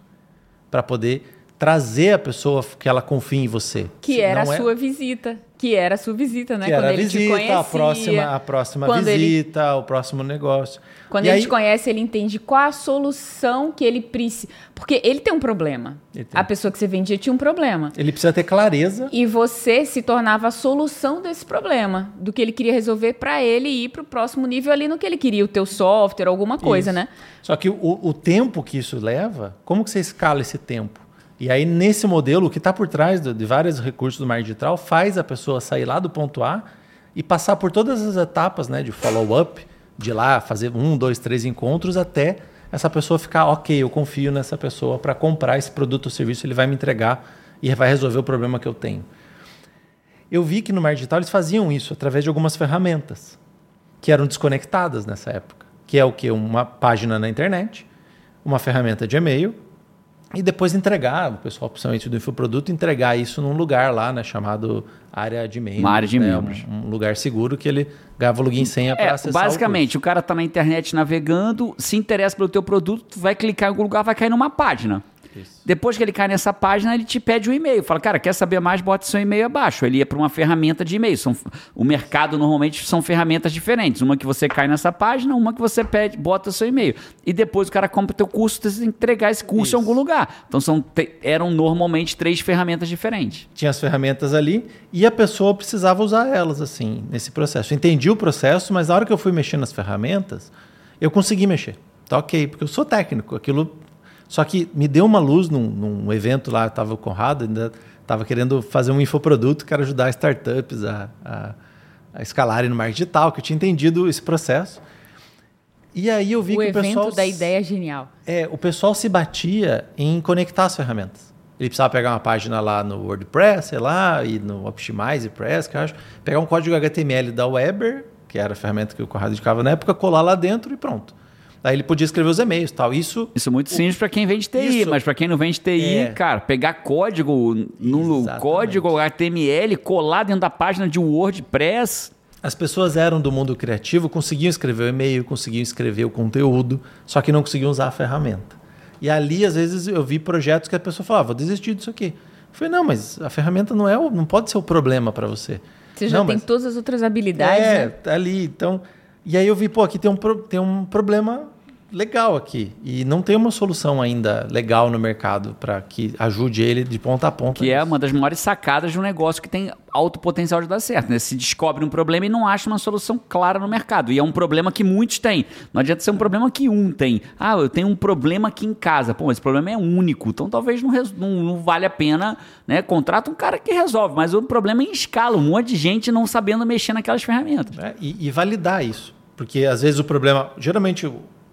S3: para poder trazer a pessoa que ela confie em você.
S2: Que era a é... sua visita. Que era a sua visita, né?
S3: Que
S2: quando
S3: era
S2: ele
S3: a visita,
S2: te conhecia,
S3: a próxima, a próxima visita, ele... o próximo negócio.
S2: Quando e ele aí... te conhece, ele entende qual a solução que ele precisa. Porque ele tem um problema. Tem. A pessoa que você vendia tinha um problema.
S3: Ele precisa ter clareza.
S2: E você se tornava a solução desse problema. Do que ele queria resolver para ele ir para o próximo nível ali no que ele queria, o teu software, alguma coisa, isso. né?
S3: Só que o, o tempo que isso leva, como que você escala esse tempo? E aí, nesse modelo, o que está por trás de, de vários recursos do marketing digital faz a pessoa sair lá do ponto A e passar por todas as etapas né, de follow-up, de lá fazer um, dois, três encontros até essa pessoa ficar, ok, eu confio nessa pessoa para comprar esse produto ou serviço, ele vai me entregar e vai resolver o problema que eu tenho. Eu vi que no marketing digital eles faziam isso através de algumas ferramentas que eram desconectadas nessa época, que é o que? Uma página na internet, uma ferramenta de e-mail e depois entregar, o pessoal, principalmente do infoproduto, entregar isso num lugar lá, né, chamado área de membros.
S1: Uma área de
S3: né,
S1: membros.
S3: Um, um, lugar seguro que ele ganhava login e senha para é, acessar
S1: Basicamente, o, o cara está na internet navegando, se interessa pelo teu produto, vai clicar em algum lugar, vai cair numa página. Isso. Depois que ele cai nessa página, ele te pede o um e-mail. Fala, cara, quer saber mais? Bota seu e-mail abaixo. Ele ia para uma ferramenta de e-mail. São, o mercado normalmente são ferramentas diferentes. Uma que você cai nessa página, uma que você pede, bota seu e-mail. E depois o cara compra o teu curso, você tem que entregar esse curso Isso. em algum lugar. Então são, eram normalmente três ferramentas diferentes.
S3: Tinha as ferramentas ali e a pessoa precisava usar elas assim, nesse processo. Entendi o processo, mas na hora que eu fui mexer nas ferramentas, eu consegui mexer. Tá ok, porque eu sou técnico. Aquilo só que me deu uma luz num, num evento lá, estava o Conrado, ainda estava querendo fazer um infoproduto que era ajudar startups a, a, a escalarem no marketing digital, que eu tinha entendido esse processo. E aí eu vi
S2: o
S3: que o pessoal...
S2: O evento da ideia é genial.
S3: É, o pessoal se batia em conectar as ferramentas. Ele precisava pegar uma página lá no WordPress, sei lá, e no Optimize Press, que eu acho, pegar um código HTML da Weber, que era a ferramenta que o Conrado indicava na época, colar lá dentro e pronto. Aí ele podia escrever os e-mails tal. Isso,
S1: isso é muito simples para quem vende TI, isso, mas para quem não vende TI, é... cara, pegar código no Exatamente. código HTML, colar dentro da página de WordPress.
S3: As pessoas eram do mundo criativo, conseguiam escrever o e-mail, conseguiam escrever o conteúdo, só que não conseguiam usar a ferramenta. E ali, às vezes, eu vi projetos que a pessoa falava, vou desistir disso aqui. Eu falei, não, mas a ferramenta não, é o, não pode ser o problema para você.
S2: Você já
S3: não,
S2: tem
S3: mas...
S2: todas as outras habilidades.
S3: É,
S2: né?
S3: tá ali. Então, e aí eu vi, pô, aqui tem um, tem um problema legal aqui. E não tem uma solução ainda legal no mercado para que ajude ele de ponta a ponta.
S1: Que é uma das maiores sacadas de um negócio que tem alto potencial de dar certo. Né? Se descobre um problema e não acha uma solução clara no mercado. E é um problema que muitos têm. Não adianta ser um problema que um tem. Ah, eu tenho um problema aqui em casa. Pô, esse problema é único. Então talvez não, não, não vale a pena, né? Contrata um cara que resolve. Mas o problema é em escala. Um monte de gente não sabendo mexer naquelas ferramentas.
S3: É, e, e validar isso. Porque às vezes o problema. Geralmente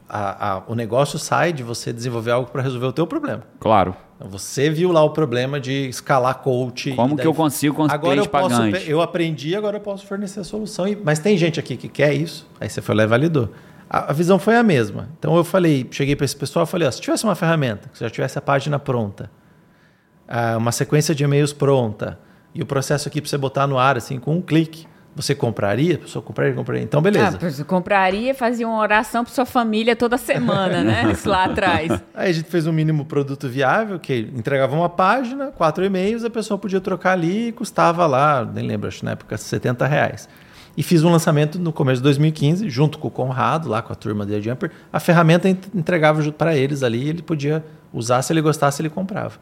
S3: a, a, o negócio sai de você desenvolver algo para resolver o teu problema.
S1: Claro.
S3: Então, você viu lá o problema de escalar coach.
S1: Como daí, que eu consigo com agora eu posso, pagante?
S3: Eu aprendi, agora eu posso fornecer a solução. E, mas tem gente aqui que quer isso. Aí você foi lá e validou. A, a visão foi a mesma. Então eu falei, cheguei para esse pessoal e falei, ó, se tivesse uma ferramenta, que já tivesse a página pronta, uma sequência de e-mails pronta, e o processo aqui para você botar no ar, assim, com um clique, Você compraria? A pessoa compraria, compraria. Então, beleza.
S2: Ah, você compraria, fazia uma oração para sua família toda semana, né? [laughs] Isso lá atrás.
S3: Aí a gente fez um mínimo produto viável, que entregava uma página, quatro e-mails, a pessoa podia trocar ali e custava lá, nem lembro, acho na época, 70 reais. E fiz um lançamento no começo de 2015, junto com o Conrado, lá com a turma da Jumper. A ferramenta entregava para eles ali, ele podia usar, se ele gostasse, ele comprava.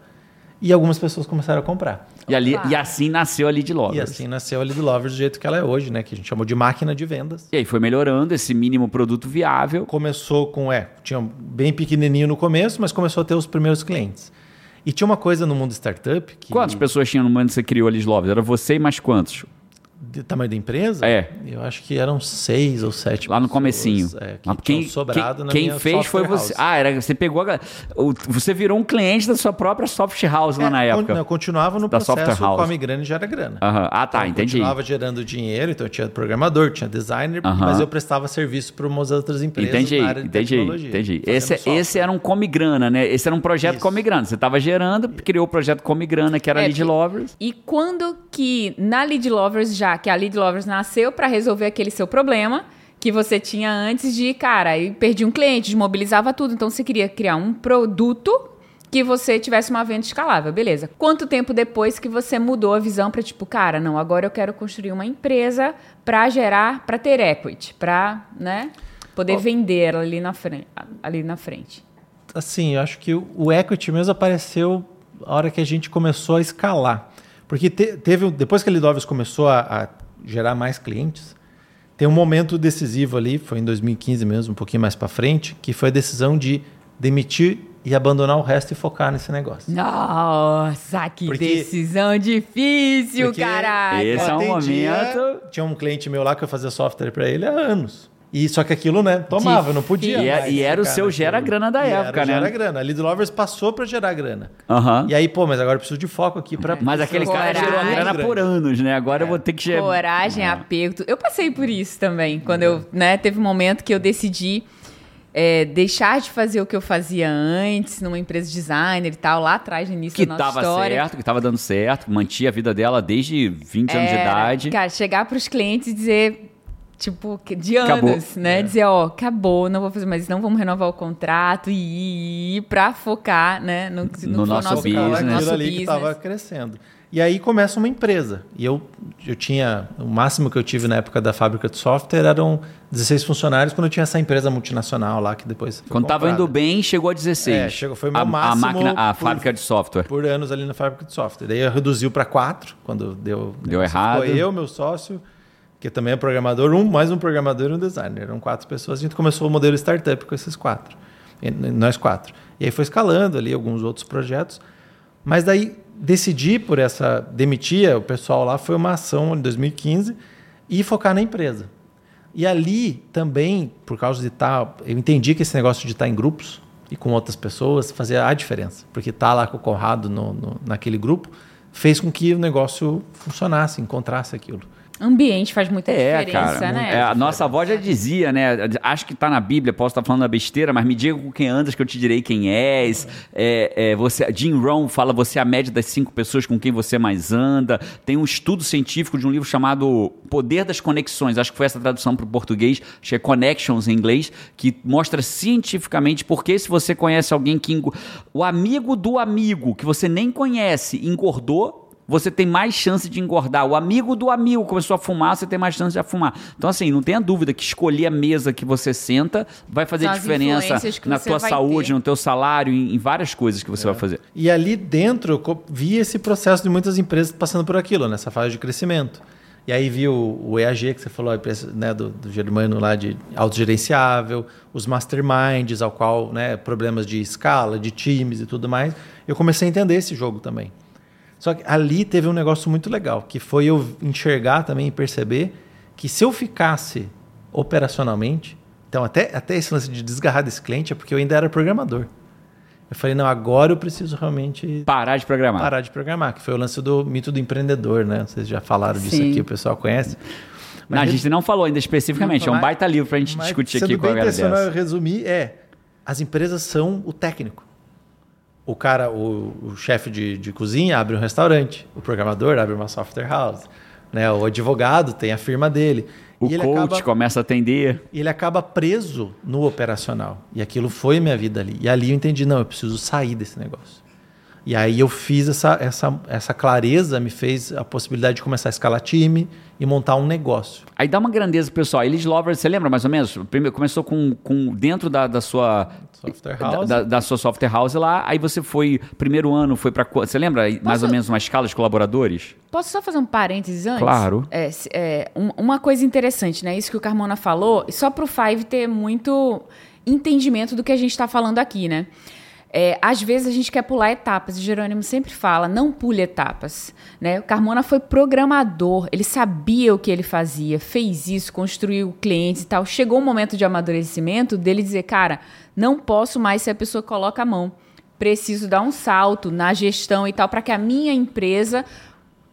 S3: E algumas pessoas começaram a comprar.
S1: E, ali, e assim nasceu a Lead Lovers.
S3: E assim nasceu a Lead Lovers do jeito que ela é hoje, né? Que a gente chamou de máquina de vendas.
S1: E aí foi melhorando esse mínimo produto viável.
S3: Começou com, é, tinha bem pequenininho no começo, mas começou a ter os primeiros clientes. E tinha uma coisa no mundo startup que...
S1: Quantas pessoas tinham no momento que você criou a Lead Lovers? Era você e mais quantos?
S3: De tamanho da empresa?
S1: É.
S3: Eu acho que eram seis ou sete
S1: Lá no
S3: pessoas,
S1: comecinho.
S3: É, que
S1: Mas quem,
S3: sobrado
S1: quem,
S3: na
S1: quem
S3: minha
S1: fez foi
S3: software
S1: você.
S3: house.
S1: Ah, era, você pegou a, o- Você virou um cliente da sua própria soft house lá
S3: É,
S1: na
S3: con-
S1: época.
S3: Não, continuava no
S1: Da
S3: processo,
S1: house.
S3: come grana e gera grana.
S1: Ah, tá,
S3: Então,
S1: entendi.
S3: Continuava gerando dinheiro, então eu tinha programador, tinha designer, mas eu prestava serviço para umas outras empresas
S1: Entendi,
S3: na área de
S1: entendi,
S3: tecnologia.
S1: entendi. Esse,
S3: software.
S1: esse era um Come Grana, né? Esse era um projeto
S3: Isso.
S1: Come Grana. Você estava gerando, criou o projeto Come Grana, que era
S2: É,
S1: Lead Lovers.
S2: E quando que na Lead Lovers, já que a Lead Lovers nasceu para resolver aquele seu problema que você tinha antes de, cara, aí perdi um cliente, desmobilizava tudo. Então você queria criar um produto que você tivesse uma venda escalável, beleza. Quanto tempo depois que você mudou a visão para tipo, cara, não, agora eu quero construir uma empresa para gerar, para ter equity, para, né, poder vender ali na frente, ali na frente.
S3: assim, eu acho que o equity mesmo apareceu a hora que a gente começou a escalar. Porque te- teve, um- depois que a Lidovers começou a, a gerar mais clientes, tem um momento decisivo ali, foi em 2015 mesmo, um pouquinho mais para frente, que foi a decisão de demitir e abandonar o resto e focar nesse negócio.
S2: Nossa, que
S3: Porque-
S2: decisão difícil, caraca.
S1: Esse é um momento-
S3: Tinha um cliente meu lá que eu fazia software para ele há anos. E só que aquilo, né, tomava, eu não podia.
S1: E é-
S3: mais
S1: e era o seu gera grana da
S3: E
S1: época,
S3: era
S1: né?
S3: Gera grana. A Lead Lovers passou para gerar grana.
S1: Aham.
S3: E aí, pô, mas agora eu preciso de foco aqui para
S1: Mas aquele cara gerou a grana por anos, né? Agora eu vou ter que gerar.
S2: Coragem, apego. tu- Eu passei por isso também. Quando eu, né, teve um momento que eu decidi é, deixar de fazer o que eu fazia antes, numa empresa de designer e tal, lá atrás, no início
S1: Que
S2: da nossa
S1: tava
S2: história.
S1: certo, que tava dando certo, mantinha a vida dela desde 20 anos de
S2: Era,
S1: idade.
S2: Cara, chegar pros clientes e dizer, tipo, que- de anos,
S1: Acabou.
S2: né? Dizer, ó, acabou, não vou fazer mais, não vamos renovar o contrato e ir pra focar, né? No, que
S1: No
S2: for
S1: nosso
S2: nosso,
S1: business.
S3: aquilo
S2: nosso
S3: ali que
S2: business.
S3: estava crescendo. E aí começa uma empresa. E eu, eu tinha. O máximo que eu tive na época da fábrica de software eram 16 funcionários quando eu tinha essa empresa multinacional lá que depois. foi
S1: Quando tava
S3: comprada.
S1: indo bem, chegou a 16.
S3: É, chegou- foi o meu
S1: a,
S3: máximo
S1: A máquina, a
S3: por-
S1: fábrica de software.
S3: Por anos ali na fábrica de software. Daí reduziu para quatro, quando deu.
S1: Deu errado.
S3: Foi eu, meu sócio, que também é programador, um, mais um programador e um designer. Eram quatro pessoas. A gente começou o modelo startup com esses quatro. Nós quatro. E aí foi escalando ali alguns outros projetos. Mas daí decidir por essa demitir o pessoal lá foi uma ação em 2015 e focar na empresa. E ali também, por causa de estar, eu entendi que esse negócio de estar em grupos e com outras pessoas fazia a diferença, porque estar lá com o Conrado no, no- naquele grupo fez com que o negócio funcionasse, encontrasse aquilo.
S2: Ambiente faz muita
S1: É,
S2: diferença,
S1: cara.
S2: né?
S1: É, a nossa avó já dizia, né? Acho que tá na Bíblia, posso estar falando da besteira, mas me diga com quem andas que eu te direi quem és. É, é, você, Jim Rohn fala você é a média das cinco pessoas com quem você mais anda. Tem um estudo científico de um livro chamado Poder das Conexões, acho que foi essa tradução para o português, acho que é Connections em inglês, que mostra cientificamente porque se você conhece alguém que... O amigo do amigo que você nem conhece engordou, você tem mais chance de engordar. O amigo do amigo começou a fumar, você tem mais chance de fumar. Então, assim, não tenha dúvida que escolher a mesa que você senta vai fazer diferença na tua saúde,
S2: ter.
S1: no teu salário, em, em várias coisas que você vai fazer.
S3: E ali dentro eu vi esse processo de muitas empresas passando por aquilo, nessa fase de crescimento. E aí vi o, o EAG, que você falou, a empresa, né, do, do Germano lá de autogerenciável, os masterminds, ao qual, né, problemas de escala, de times e tudo mais. Eu comecei a entender esse jogo também. Só que ali teve um negócio muito legal, que foi eu enxergar também e perceber que se eu ficasse operacionalmente, então até, até esse lance de desgarrar desse cliente é porque eu ainda era programador. Eu falei, não, agora eu preciso realmente
S1: Parar de programar.
S3: parar de programar, que foi o lance do mito do empreendedor, né? Vocês já falaram disso
S2: Sim.
S3: aqui, o pessoal conhece.
S1: Não, a gente não falou ainda especificamente, é um
S3: Mas-
S1: baita livro pra gente
S3: mas
S1: discutir aqui com a galera
S3: intencional, eu resumir, é, as empresas são o técnico. O cara, o, o chefe de, de cozinha abre um restaurante, o programador abre uma software house, Né? O advogado tem a firma dele.
S1: O
S3: e ele
S1: coach
S3: acaba,
S1: começa a atender.
S3: ele acaba preso no operacional. E aquilo foi minha vida ali. E ali eu entendi, não, eu preciso sair desse negócio. E aí eu fiz essa, essa, essa clareza, me fez a possibilidade de começar a escalar time e montar um negócio.
S1: Aí dá uma grandeza pro pessoal. Elis Lover, você lembra mais ou menos? Primeiro começou com, com dentro da, da sua
S3: Software
S1: da-
S3: house.
S1: Da, da sua software house lá. Aí você foi primeiro ano foi para você lembra mais ou menos uma escala de colaboradores?
S2: Posso só fazer um parênteses antes?
S1: Claro.
S2: É, é, um- uma coisa interessante, né? Isso que o Carmona falou, só para o Five ter muito entendimento do que a gente está falando aqui, né? É, às vezes a gente quer pular etapas, e Jerônimo sempre fala, não pule etapas. Né? O Carmona foi programador, ele sabia o que ele fazia, fez isso, construiu clientes e tal. Chegou um momento de amadurecimento dele dizer, cara, não posso mais se a pessoa coloca a mão. Preciso dar um salto na gestão e tal, para que a minha empresa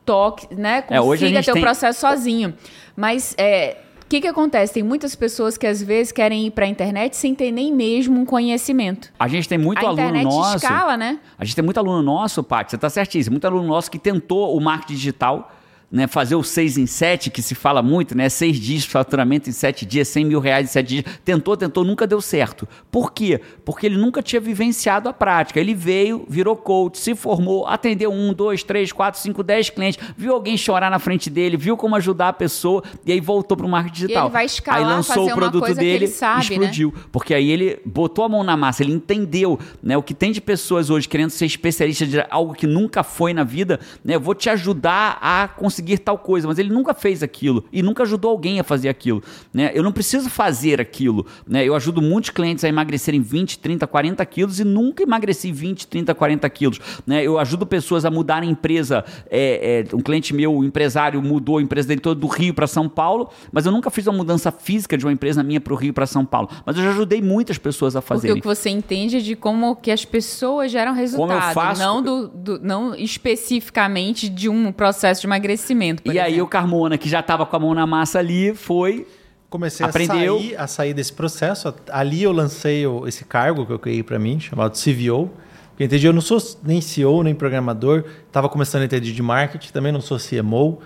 S2: toque, né,
S1: É,
S2: consiga
S1: gente
S2: ter o processo sozinho. Mas é, que, que acontece? Tem muitas pessoas que às vezes querem ir para a internet sem ter nem mesmo um conhecimento.
S1: A gente tem muito
S2: a
S1: aluno
S2: internet
S1: nosso.
S2: escala, né?
S1: A gente tem muito aluno nosso, Paty, você está certíssimo, muito aluno nosso que tentou o marketing digital, né, fazer o 6 em 7, que se fala muito, né, 6 dias de faturamento em 7 dias, 100 mil reais em 7 dias, tentou, tentou, nunca deu certo. Por quê? Porque ele nunca tinha vivenciado a prática. Ele veio, virou coach, se formou, atendeu um, dois, três, quatro, cinco, dez clientes, viu alguém chorar na frente dele, viu como ajudar a pessoa, e aí voltou para o marketing digital.
S2: ele vai escalar,
S1: aí lançou o produto dele,
S2: ele sabe, né?
S1: explodiu. Porque aí ele botou a mão na massa, ele entendeu né, o que tem de pessoas hoje querendo ser especialista de algo que nunca foi na vida. Né, eu vou te ajudar a conseguir tal coisa, mas ele nunca fez aquilo e nunca ajudou alguém a fazer aquilo. Né? Eu não preciso fazer aquilo. Né? Eu ajudo muitos clientes a emagrecerem 20, 30, 40 quilos e nunca emagreci 20, 30, 40 quilos. Né? Eu ajudo pessoas a mudarem empresa. É, é, um cliente meu, um empresário, mudou a empresa dele toda do Rio para São Paulo, mas eu nunca fiz uma mudança física de uma empresa minha para o Rio para São Paulo. Mas eu já ajudei muitas pessoas a
S2: Porque
S1: fazerem.
S2: o que você entende é de como que as pessoas geram resultado,
S1: faço-
S2: não, do, do- não especificamente de um processo de emagrecimento. Por
S1: E aí
S2: exemplo.
S1: o Carmona, que já estava com a mão na massa ali, foi.
S3: Comecei
S1: Aprendeu.
S3: A, sair, a sair desse processo. Ali eu lancei o- esse cargo que eu criei para mim, chamado CVO. Porque eu entendi, eu não sou nem CEO, nem programador. Estava começando a entender de marketing, também não sou CMO.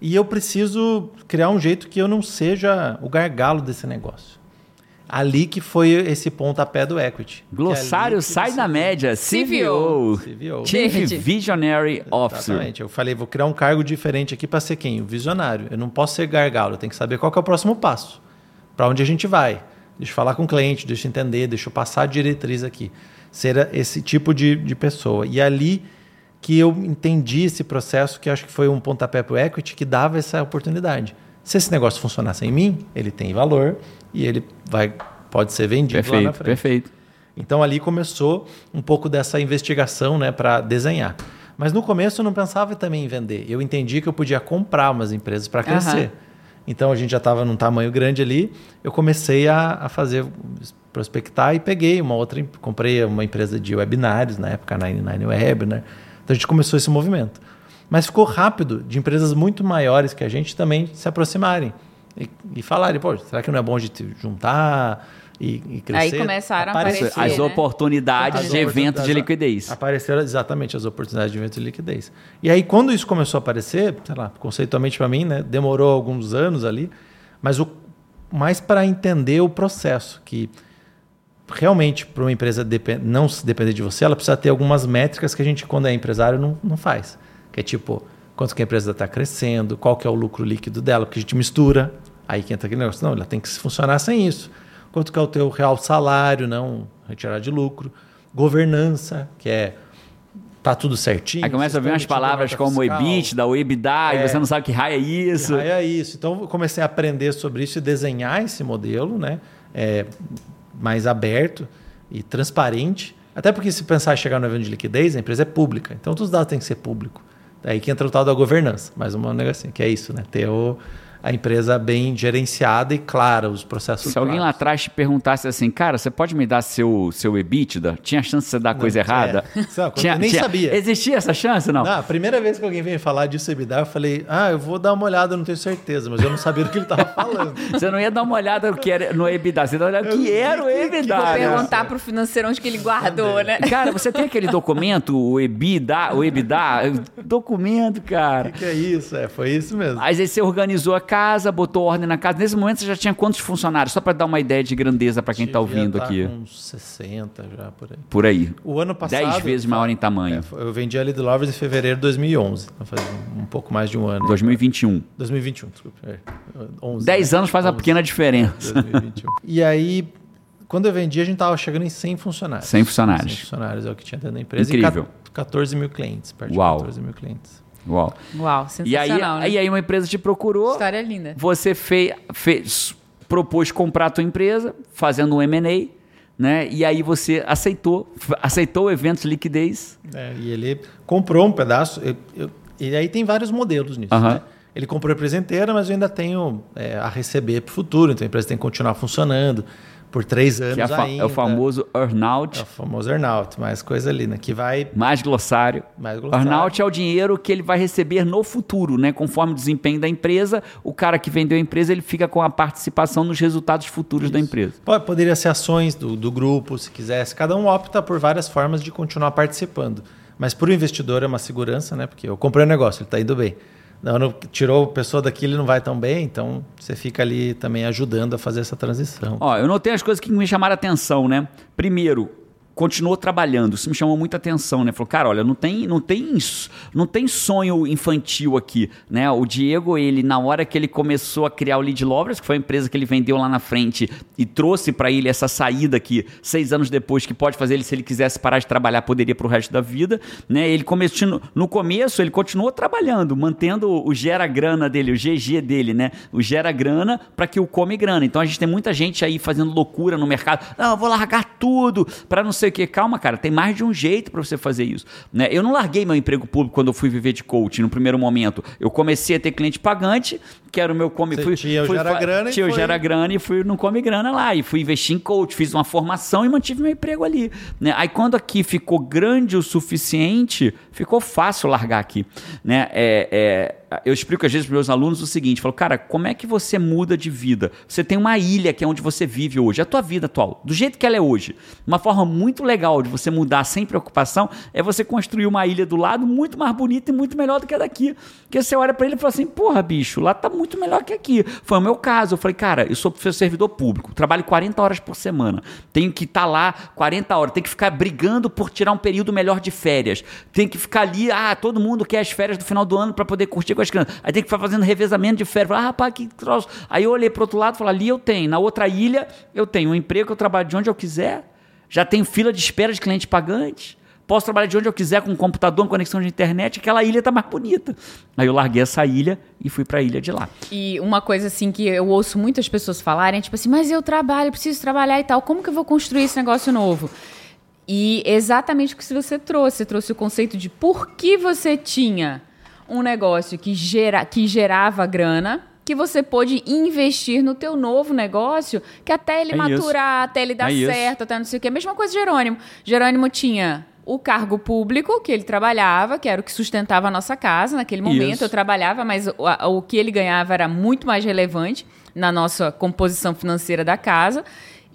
S3: E eu preciso criar um jeito que eu não seja o gargalo desse negócio. Ali que foi esse pontapé do equity. É
S1: Glossário
S3: que
S1: sai da média. CVO.
S3: CVO.
S1: Chief. Visionary Officer.
S3: Exatamente. Eu falei, vou criar um cargo diferente aqui para ser quem? O visionário. Eu não posso ser gargalo, eu tenho que saber qual que é o próximo passo. Para onde a gente vai. Deixa eu falar com o cliente, deixa eu entender, deixa eu passar a diretriz aqui. Ser esse tipo de, de pessoa. E ali que eu entendi esse processo, que acho que foi um pontapé para o equity, que dava essa oportunidade. Se esse negócio funcionar sem mim, ele tem valor e ele vai, pode ser vendido lá na
S1: Perfeito,
S3: frente.
S1: perfeito.
S3: Então ali começou um pouco dessa investigação né, para desenhar. Mas no começo eu não pensava também em vender. Eu entendi que eu podia comprar umas empresas para crescer.
S2: Aham.
S3: Então a gente já estava num tamanho grande ali. Eu comecei a, a fazer prospectar e peguei uma outra, comprei uma empresa de webinários na época, a 99 Webinar. Então a gente começou esse movimento. Mas ficou rápido de empresas muito maiores que a gente também se aproximarem e, e falarem, pô, será que não é bom a gente juntar e, e crescer?
S2: Aí começaram a aparecer,
S1: As
S2: né?
S1: oportunidades
S3: As
S1: de evento de liquidez.
S3: Apareceram exatamente as oportunidades de evento de liquidez. E aí, quando isso começou a aparecer, sei lá, conceitualmente para mim, né, demorou alguns anos ali, mas o, mais para entender o processo, que realmente para uma empresa não se depender de você, ela precisa ter algumas métricas que a gente, quando é empresário, não, não faz. Que é tipo, quanto que a empresa está crescendo, qual que é o lucro líquido dela, porque a gente mistura, aí que entra aquele negócio, não, ela tem que funcionar sem isso. Quanto que é o teu real salário, não retirar de lucro. Governança, que é tá tudo certinho.
S1: Aí começa a vir umas palavras como
S3: fiscal.
S1: EBITDA, o EBITDA, e
S3: É.
S1: você não sabe que raio é isso.
S3: Ah, é isso. Então eu comecei a aprender sobre isso e desenhar esse modelo, né? É, mais aberto e transparente. Até porque se pensar em chegar no evento de liquidez, a empresa é pública. Então todos os dados têm que ser público. Daí que entra o tal da governança, mais uma negocinho, que é isso, né? Ter o, a empresa bem gerenciada e clara, os processos
S1: Se alguém lá
S3: claros.
S1: atrás te perguntasse assim, cara, você pode me dar seu, seu EBITDA? Tinha chance de você dar coisa errada? [laughs]
S3: é. Sabe, eu nem sabia.
S1: Existia essa chance, não?
S3: Não, a primeira vez que alguém veio falar disso EBITDA, eu falei, ah, eu vou dar uma olhada, eu não tenho certeza, mas eu não sabia do que ele estava falando. [laughs]
S1: Você não ia dar uma olhada no que era no EBITDA, você ia dar uma olhada no que era o EBITDA.
S2: Vou perguntar pro financeiro onde que ele guardou, né?
S1: Cara, você tem aquele documento, o EBITDA, o EBITDA, [laughs] documento, cara.
S3: O que é isso? É, foi isso mesmo.
S1: Aí você organizou a casa, botou ordem na casa. Nesse momento você já tinha quantos funcionários? Só para dar uma ideia de grandeza para quem tá
S3: Devia
S1: ouvindo
S3: tá
S1: aqui.
S3: Uns 60 já, por aí.
S1: Por aí.
S3: O ano passado...
S1: 10 vezes maior em tamanho.
S3: É, eu vendi a Lead Lovers em fevereiro de 2011. Então faz um, um pouco mais de um ano.
S1: 2021.
S3: 2021, desculpa. É, 11,
S1: 10
S3: né?
S1: anos faz uma
S3: 11,
S1: pequena diferença.
S3: 2021. [laughs] e aí, quando eu vendi, a gente tava chegando em 100 funcionários.
S1: 100 funcionários.
S3: 100 funcionários é o que tinha dentro da empresa.
S1: Incrível.
S3: E ca- 14 mil clientes. Perto de
S1: Uau.
S3: 14 mil clientes.
S1: Uau.
S2: Uau,
S1: E aí,
S2: sensacional, né?
S1: e aí uma empresa te procurou,
S2: História linda.
S1: você fez, fez, propôs comprar a tua empresa, fazendo um M&A, né? E aí você aceitou, aceitou o evento de liquidez.
S3: É, e ele comprou um pedaço. eu- eu- e aí tem vários modelos nisso.
S1: Aham.
S3: né? Ele comprou a empresa inteira, mas eu ainda tenho é, a receber para o futuro. Então a empresa tem que continuar funcionando por três anos
S1: Que é, a fa-
S3: ainda.
S1: é o famoso earnout,
S3: É o famoso earnout, mais coisa ali, né? Que vai
S1: mais glossário.
S3: mais glossário.
S1: Earnout é o dinheiro que ele vai receber no futuro, né? Conforme o desempenho da empresa, o cara que vendeu a empresa, ele fica com a participação nos resultados futuros da empresa.
S3: Pode- Poderia ser ações do, do grupo, se quisesse. Cada um opta por várias formas de continuar participando. Mas para o investidor é uma segurança, né? Porque eu comprei o negócio, ele está indo bem. Não, tirou pessoa daqui, ele não vai tão bem, então você fica ali também ajudando a fazer essa transição.
S1: Ó, eu notei as coisas que me chamaram a atenção, né? Primeiro, continuou trabalhando. Isso me chamou muita atenção, né? Falou, cara, olha, não tem, não tem, não tem sonho infantil aqui, né? O Diego, ele na hora que ele começou a criar o Lead Lovers, que foi a empresa que ele vendeu lá na frente e trouxe para ele essa saída que seis anos depois que pode fazer ele se ele quisesse parar de trabalhar poderia pro resto da vida, né? Ele começou no começo, ele continuou trabalhando, mantendo o gera grana dele, o GG dele, né? O gera grana para que o come grana. Então a gente tem muita gente aí fazendo loucura no mercado. Eu vou largar tudo para não sei o que. Calma, cara, tem mais de um jeito para você fazer isso. Né? Eu não larguei meu emprego público quando eu fui viver de coaching no primeiro momento. Eu comecei a ter cliente pagante, que era o meu come.
S3: Você
S1: fui,
S3: tinha
S1: fui
S3: Gera Grana e
S1: Tinha
S3: foi-
S1: Gera grana e fui no Come Grana lá. E fui investir em coach, fiz uma formação e mantive meu emprego ali. Né? Aí quando aqui ficou grande o suficiente, ficou fácil largar aqui. Né? É, é, eu explico às vezes para meus alunos o seguinte: falo, cara, como é que você muda de vida? Você tem uma ilha que é onde você vive hoje, a tua vida atual, do jeito que ela é hoje. Uma forma muito legal de você mudar sem preocupação é você construir uma ilha do lado muito mais bonita e muito melhor do que a daqui. Porque você olha para ele e fala assim: porra, bicho, lá tá muito melhor que aqui. Foi o meu caso. Eu falei, cara, eu sou servidor público, trabalho 40 horas por semana, tenho que estar lá 40 horas, tenho que ficar brigando por tirar um período melhor de férias, tem que ficar ali, ah, todo mundo quer as férias do final do ano para poder curtir com as crianças. Aí tem que ficar fazendo revezamento de férias. Ah, rapaz, que troço. Aí eu olhei para outro lado e falei, ali eu tenho, na outra ilha eu tenho um emprego, eu trabalho de onde eu quiser, já tenho fila de espera de cliente pagante. Posso trabalhar de onde eu quiser com um computador, com conexão de internet, aquela ilha tá mais bonita. Aí eu larguei essa ilha e fui para a ilha de lá.
S2: E uma coisa assim que eu ouço muitas pessoas falarem, é tipo assim, mas eu trabalho, preciso trabalhar e tal, como que eu vou construir esse negócio novo? E exatamente o que você trouxe, você trouxe o conceito de por que você tinha um negócio que, gera, que gerava grana, que você pôde investir no teu novo negócio, que até ele
S1: É
S2: maturar, até ele dar
S1: É isso.
S2: certo, até não sei o quê. A mesma coisa de Jerônimo. Jerônimo tinha o cargo público que ele trabalhava, que era o que sustentava a nossa casa naquele momento.
S1: Isso.
S2: Eu trabalhava, mas o, a- o que ele ganhava era muito mais relevante na nossa composição financeira da casa.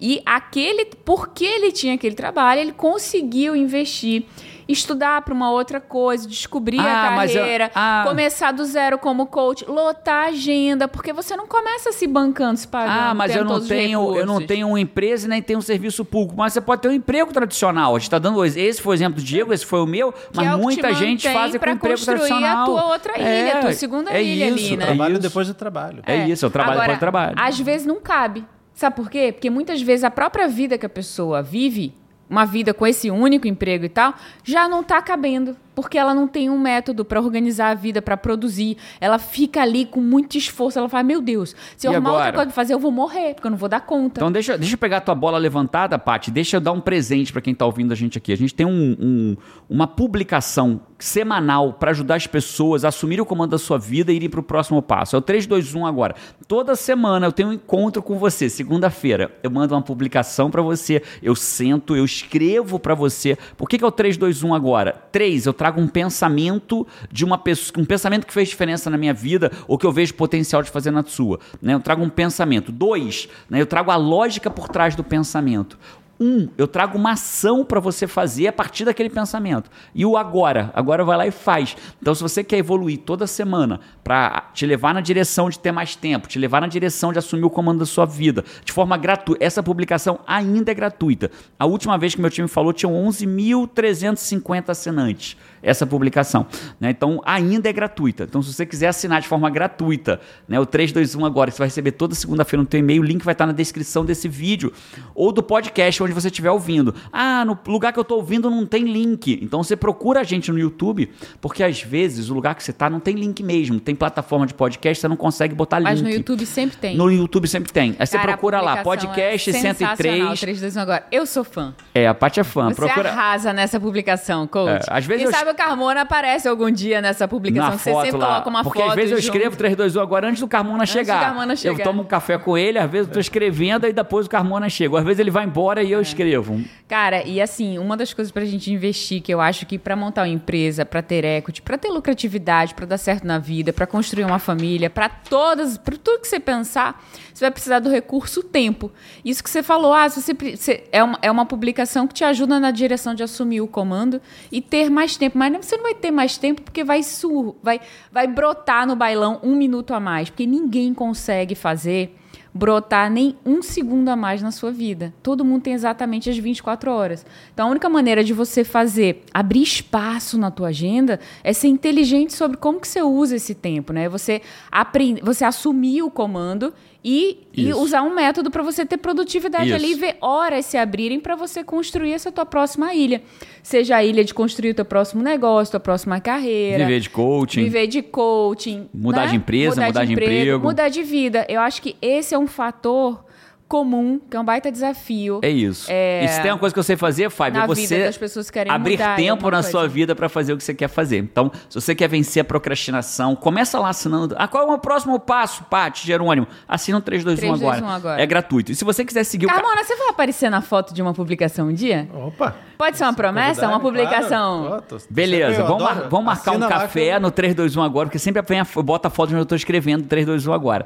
S2: E aquele, porque ele tinha aquele trabalho, ele conseguiu investir, estudar para uma outra coisa, descobrir
S1: Ah,
S2: a
S1: mas eu-
S2: carreira,
S1: ah.
S2: começar do zero como coach, lotar a agenda, porque você não começa se bancando, se pagando.
S1: Ah, mas eu não tenho, eu não tenho uma empresa e nem tenho um serviço público. Mas você pode ter um emprego tradicional. A gente está dando esse foi o exemplo do Diego, esse foi o meu, mas
S2: é o que
S1: muita
S2: te
S1: gente faz com
S2: pra
S1: emprego
S2: construir a
S1: tradicional.
S2: tua outra ilha, a tua segunda ilha ali,
S1: isso,
S2: né?
S1: É
S3: Trabalho depois do trabalho.
S1: É isso, eu trabalho
S2: Agora,
S1: depois do trabalho.
S2: Às vezes não cabe. Sabe por quê? Porque muitas vezes a própria vida que a pessoa vive, uma vida com esse único emprego e tal, já não tá cabendo. Porque ela não tem um método para organizar a vida, para produzir. Ela fica ali com muito esforço. Ela fala: Meu Deus, se eu
S1: E
S2: arrumar outra
S1: agora?
S2: coisa pra fazer, eu vou morrer, porque eu não vou dar conta.
S1: Então deixa, deixa eu pegar a tua bola levantada, Paty. Deixa eu dar um presente para quem tá ouvindo a gente aqui. A gente tem um- um- uma publicação semanal para ajudar as pessoas a assumir o comando da sua vida e irem para o próximo passo. É o 321 agora. Toda semana eu tenho um encontro com você. Segunda-feira eu mando uma publicação para você. Eu sento, eu escrevo para você. Por que, que é o 321 agora? 3, eu trago um pensamento de uma pessoa, um pensamento que fez diferença na minha vida ou que eu vejo potencial de fazer na sua. Né? Eu trago um pensamento. Dois, né? eu trago a lógica por trás do pensamento. Um, eu trago uma ação para você fazer a partir daquele pensamento. E o agora, agora vai lá e faz. Então, se você quer evoluir toda semana para te levar na direção de ter mais tempo, te levar na direção de assumir o comando da sua vida, de forma gratuita, essa publicação ainda é gratuita. A última vez que meu time falou, tinham 11.350 assinantes essa publicação. Né? Então, ainda é gratuita. Então, se você quiser assinar de forma gratuita, né, o 321 agora, que você vai receber toda segunda-feira no teu e-mail, o link vai estar na descrição desse vídeo ou do podcast onde você estiver ouvindo. Ah, no lugar que eu estou ouvindo não tem link. Então, você procura a gente no YouTube, porque às vezes o lugar que você está não tem link mesmo. Tem plataforma de podcast, você não consegue botar
S2: Mas
S1: link.
S2: no YouTube sempre tem.
S1: No YouTube sempre tem. Aí você
S2: Cara,
S1: procura lá,
S2: publicação
S1: podcast
S2: é sensacional,
S1: 103.
S2: 321 agora. Eu sou fã.
S1: É, a Paty é fã.
S2: Você
S1: procura
S2: arrasa nessa publicação, coach.
S1: É, às vezes
S2: Quem
S1: eu-
S2: sabe o Carmona aparece algum dia nessa publicação.
S1: na
S2: que você
S1: foto
S2: sempre
S1: lá.
S2: coloca uma
S1: Porque
S2: foto.
S1: às vezes eu
S2: junto.
S1: escrevo 321 agora antes do Carmona
S2: do
S1: chegar.
S2: Carmona
S1: Eu
S2: chegar.
S1: tomo um café com ele, às vezes eu tô escrevendo e depois o Carmona chega. Às vezes ele vai embora e eu
S2: É.
S1: escrevo.
S2: Cara, e assim, uma das coisas pra gente investir, que eu acho que pra montar uma empresa, pra ter equity, pra ter lucratividade, pra dar certo na vida, pra construir uma família, pra todas, pra tudo que você pensar, você vai precisar do recurso tempo. Isso que você falou, ah, você, você- é, uma, é uma publicação que te ajuda na direção de assumir o comando e ter mais tempo. Mas você não vai ter mais tempo porque vai sur, vai, vai brotar no bailão um minuto a mais, porque ninguém consegue fazer brotar nem um segundo a mais na sua vida. Todo mundo tem exatamente as 24 horas. Então, a única maneira de você fazer, abrir espaço na tua agenda, é ser inteligente sobre como que você usa esse tempo, né? Você aprender, você assumir o comando e, e usar um método para você ter produtividade
S1: Isso.
S2: ali e ver horas se abrirem para você construir essa tua próxima ilha. Seja a ilha de construir o teu próximo negócio, tua próxima carreira.
S1: Viver de coaching.
S2: Viver de coaching.
S1: Mudar
S2: né?
S1: de empresa, mudar de emprego.
S2: Mudar de vida. Eu acho que esse é um fator comum, que é um baita desafio.
S1: É isso. E se tem uma coisa que eu sei fazer, Fábio,
S2: Na
S1: é você
S2: vida das pessoas que querem
S1: abrir
S2: mudar
S1: tempo na
S2: coisa.
S1: sua vida para fazer o que você quer fazer. Então, se você quer vencer a procrastinação, começa lá assinando. Ah, qual é o próximo passo, Paty, Jerônimo? Assina o 321 agora.
S2: 321 agora.
S1: É gratuito. E se você quiser seguir o... ca-
S2: Carmona, você vai aparecer na foto de uma publicação um dia?
S3: Opa!
S2: Pode ser uma promessa? Uma publicação?
S3: claro. Tô-
S1: Beleza, vamos, mar- vamos marcar um café
S3: eu-
S1: no 321 agora, porque sempre vem a, bota a foto onde eu estou escrevendo 321 agora.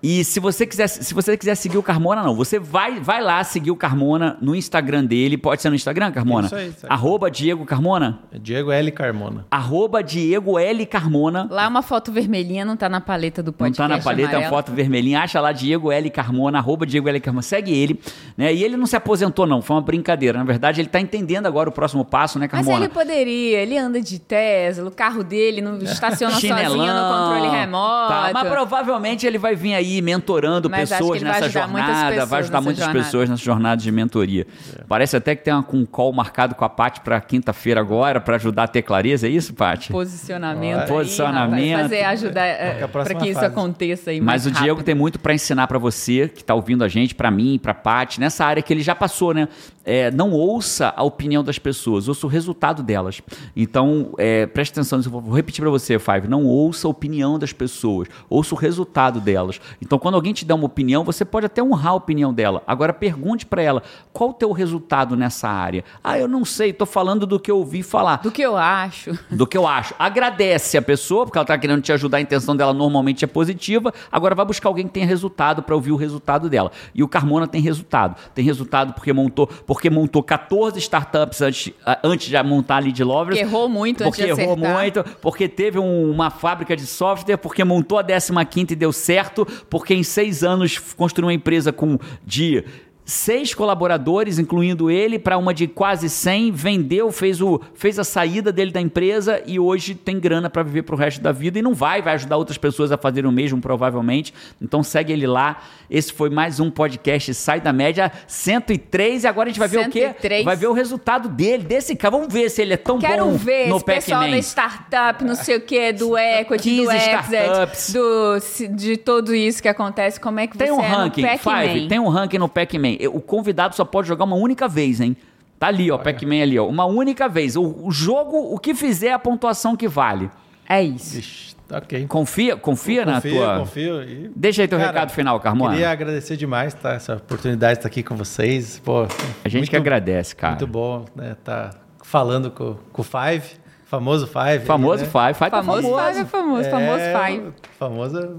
S1: E se você quiser, se você quiser seguir o Carmona, não. Você vai, vai lá seguir o Carmona no Instagram dele. Pode ser no Instagram, Carmona?
S3: Isso aí, isso aí.
S1: Arroba Diego Carmona.
S3: Diego L. Carmona.
S1: Arroba Diego L. Carmona.
S2: Lá uma foto vermelhinha não tá na paleta do
S1: Não
S2: podcast
S1: tá na paleta, é uma foto vermelhinha. Acha lá Diego L. Carmona, arroba Diego L. Carmona. Segue ele. Né? E ele não se aposentou, não. Foi uma brincadeira. Na verdade, ele tá entendendo agora o próximo passo, né,
S2: Mas
S1: Carmona?
S2: ele poderia, ele anda de Tesla, o carro dele não estaciona sozinho no controle remoto.
S1: Tá, mas provavelmente ele vai vir aí mentorando
S2: Mas acho que
S1: pessoas
S2: ele vai
S1: nessa jornada,
S2: pessoas
S1: vai ajudar muitas
S2: jornada.
S1: pessoas nessa jornada de mentoria. Parece até que tem uma- um call marcado com a Paty para quinta-feira agora, para ajudar a ter clareza. É isso, Paty?
S2: Posicionamento. aí,
S1: Posicionamento.
S2: rapaz, fazer ajudar
S3: é a
S2: para que isso
S3: fase.
S2: aconteça aí
S1: Mas
S2: mais
S1: o Diego
S2: rápido.
S1: tem muito para ensinar para você que tá ouvindo a gente, para mim, para Paty, nessa área que ele já passou, né? É, não ouça a opinião das pessoas, ouça o resultado delas. Então, é, preste atenção, nisso, eu vou repetir para você, Five, não ouça a opinião das pessoas, ouça o resultado delas. Então, quando alguém te dá uma opinião, você pode até honrar a opinião dela. Agora, pergunte para ela, qual o teu resultado nessa área? Ah, eu não sei, tô falando do que eu ouvi falar
S2: Do que eu acho.
S1: do que eu acho. Agradece a pessoa, porque ela está querendo te ajudar, a intenção dela normalmente é positiva. Agora vai buscar alguém que tenha resultado para ouvir o resultado dela. E o Carmona tem resultado. Tem resultado porque montou, porque montou 14 startups antes, antes de montar a Lead Lovers.
S2: Porque errou muito antes
S1: Porque
S2: de
S1: errou
S2: acertar.
S1: muito, porque teve um- uma fábrica de software, porque montou a 15 e deu certo, porque em seis anos construiu uma empresa com de seis colaboradores, incluindo ele, para uma de quase 100, vendeu, fez, o, fez a saída dele da empresa e hoje tem grana para viver pro resto da vida e não vai, vai ajudar outras pessoas a fazerem o mesmo, provavelmente. Então segue ele lá. Esse foi mais um podcast Sai da Média 103 e agora a gente vai ver 103. o quê? Vai ver o resultado dele, desse cara. Vamos ver se ele é tão
S2: Quero
S1: bom
S2: ver
S1: no
S2: esse pessoal da startup, não sei o quê, do [laughs] equity, do exit, do, de tudo isso que acontece. Como é que
S1: tem
S2: você
S1: um
S2: é
S1: ranking,
S2: no
S1: Five, Tem um ranking no Pac-Man. O convidado só pode jogar uma única vez, hein? Tá ali, ó, Pac-Man ali, ó. Uma única vez. O, o, jogo, o que fizer, a pontuação que vale.
S2: É isso.
S3: Ixi, ok.
S1: Confia, confia na
S3: confio,
S1: tua.
S3: Confio, e...
S1: Deixa aí teu
S3: Cara,
S1: recado final, Carmona.
S3: Queria agradecer demais, tá? Essa oportunidade de estar aqui com vocês. Pô,
S1: a gente
S3: muito,
S1: que agradece, cara.
S3: Muito bom, né? Tá falando com, com o Five. Famoso Five.
S1: Famoso
S3: aí, né?
S1: Five. Five
S2: famoso,
S1: famoso.
S2: Five é famoso.
S3: É,
S2: famoso Five.
S3: Famoso.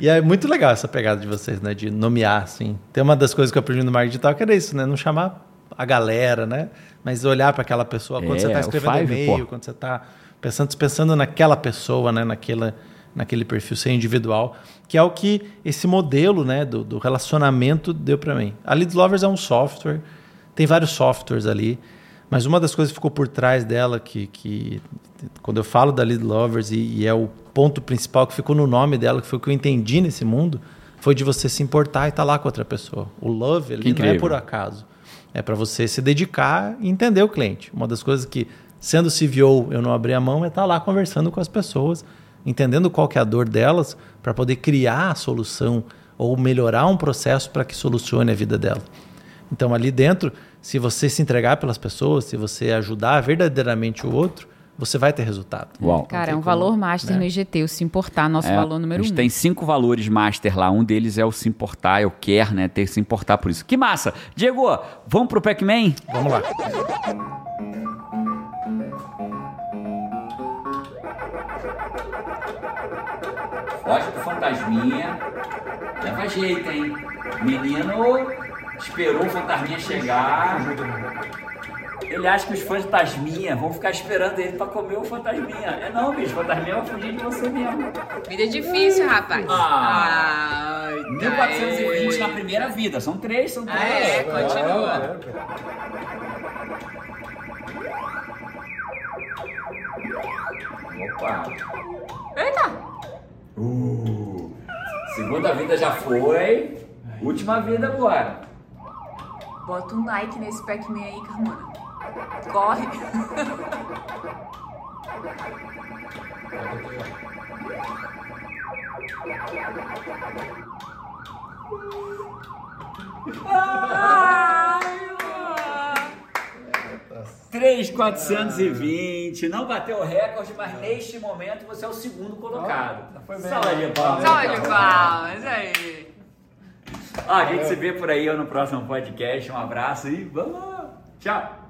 S3: E é muito legal essa pegada de vocês, né? De nomear, assim. Tem uma das coisas que eu aprendi no marketing digital que era isso, né? Não chamar a galera, né? Mas olhar para aquela pessoa quando
S1: É,
S3: você está escrevendo
S1: Five,
S3: e-mail,
S1: pô.
S3: quando você está pensando, pensando naquela pessoa, né? Naquela, naquele perfil ser individual, que é o que esse modelo, né? Do, do relacionamento deu para mim. A Lead Lovers é um software, tem vários softwares ali. Mas uma das coisas que ficou por trás dela, que, que quando eu falo da Lead Lovers, e, e, é o ponto principal que ficou no nome dela, que foi o que eu entendi nesse mundo, foi de você se importar e estar lá com outra pessoa. O love ele não é por acaso. É para você se dedicar e entender o cliente. Uma das coisas que, sendo CVO, eu não abri a mão, é estar lá conversando com as pessoas, entendendo qual que é a dor delas, para poder criar a solução ou melhorar um processo para que solucione a vida dela. Então, ali dentro, se você se entregar pelas pessoas, se você ajudar verdadeiramente o outro, você vai ter resultado.
S1: Uau.
S2: Cara, é um como, valor master né? no IGT, o se importar, nosso é, valor número um.
S1: A gente um. tem cinco valores master lá. Um deles é o se importar, é o quer, né? Ter que se importar por isso. Que massa! Diego, vamos pro Pac-Man?
S3: Vamos lá.
S1: Foge do fantasminha. Leva jeito, hein? Menino esperou o fantasminha chegar. Ele acha que os fantasminha vão ficar esperando ele pra comer o fantasminha. É não, bicho, o fantasminha vai fugir de você mesmo.
S2: Vida difícil, rapaz.
S1: Ah, Ai, 1420 na primeira vida. São três, são três.
S2: Ah, é, continua.
S1: Opa.
S2: Eita!
S1: Uh, segunda vida já foi. Última vida agora.
S2: Bota um like nesse Pac-Man aí, Carmona. Corre.
S1: Três quatrocentos e vinte, não bateu o recorde, mas neste momento você é o segundo colocado.
S3: Foi bem.
S1: Sala de palmas.
S2: Sala de palmas, aí.
S1: Ah, a gente se vê por aí no próximo podcast. Um abraço e vamos lá. Tchau.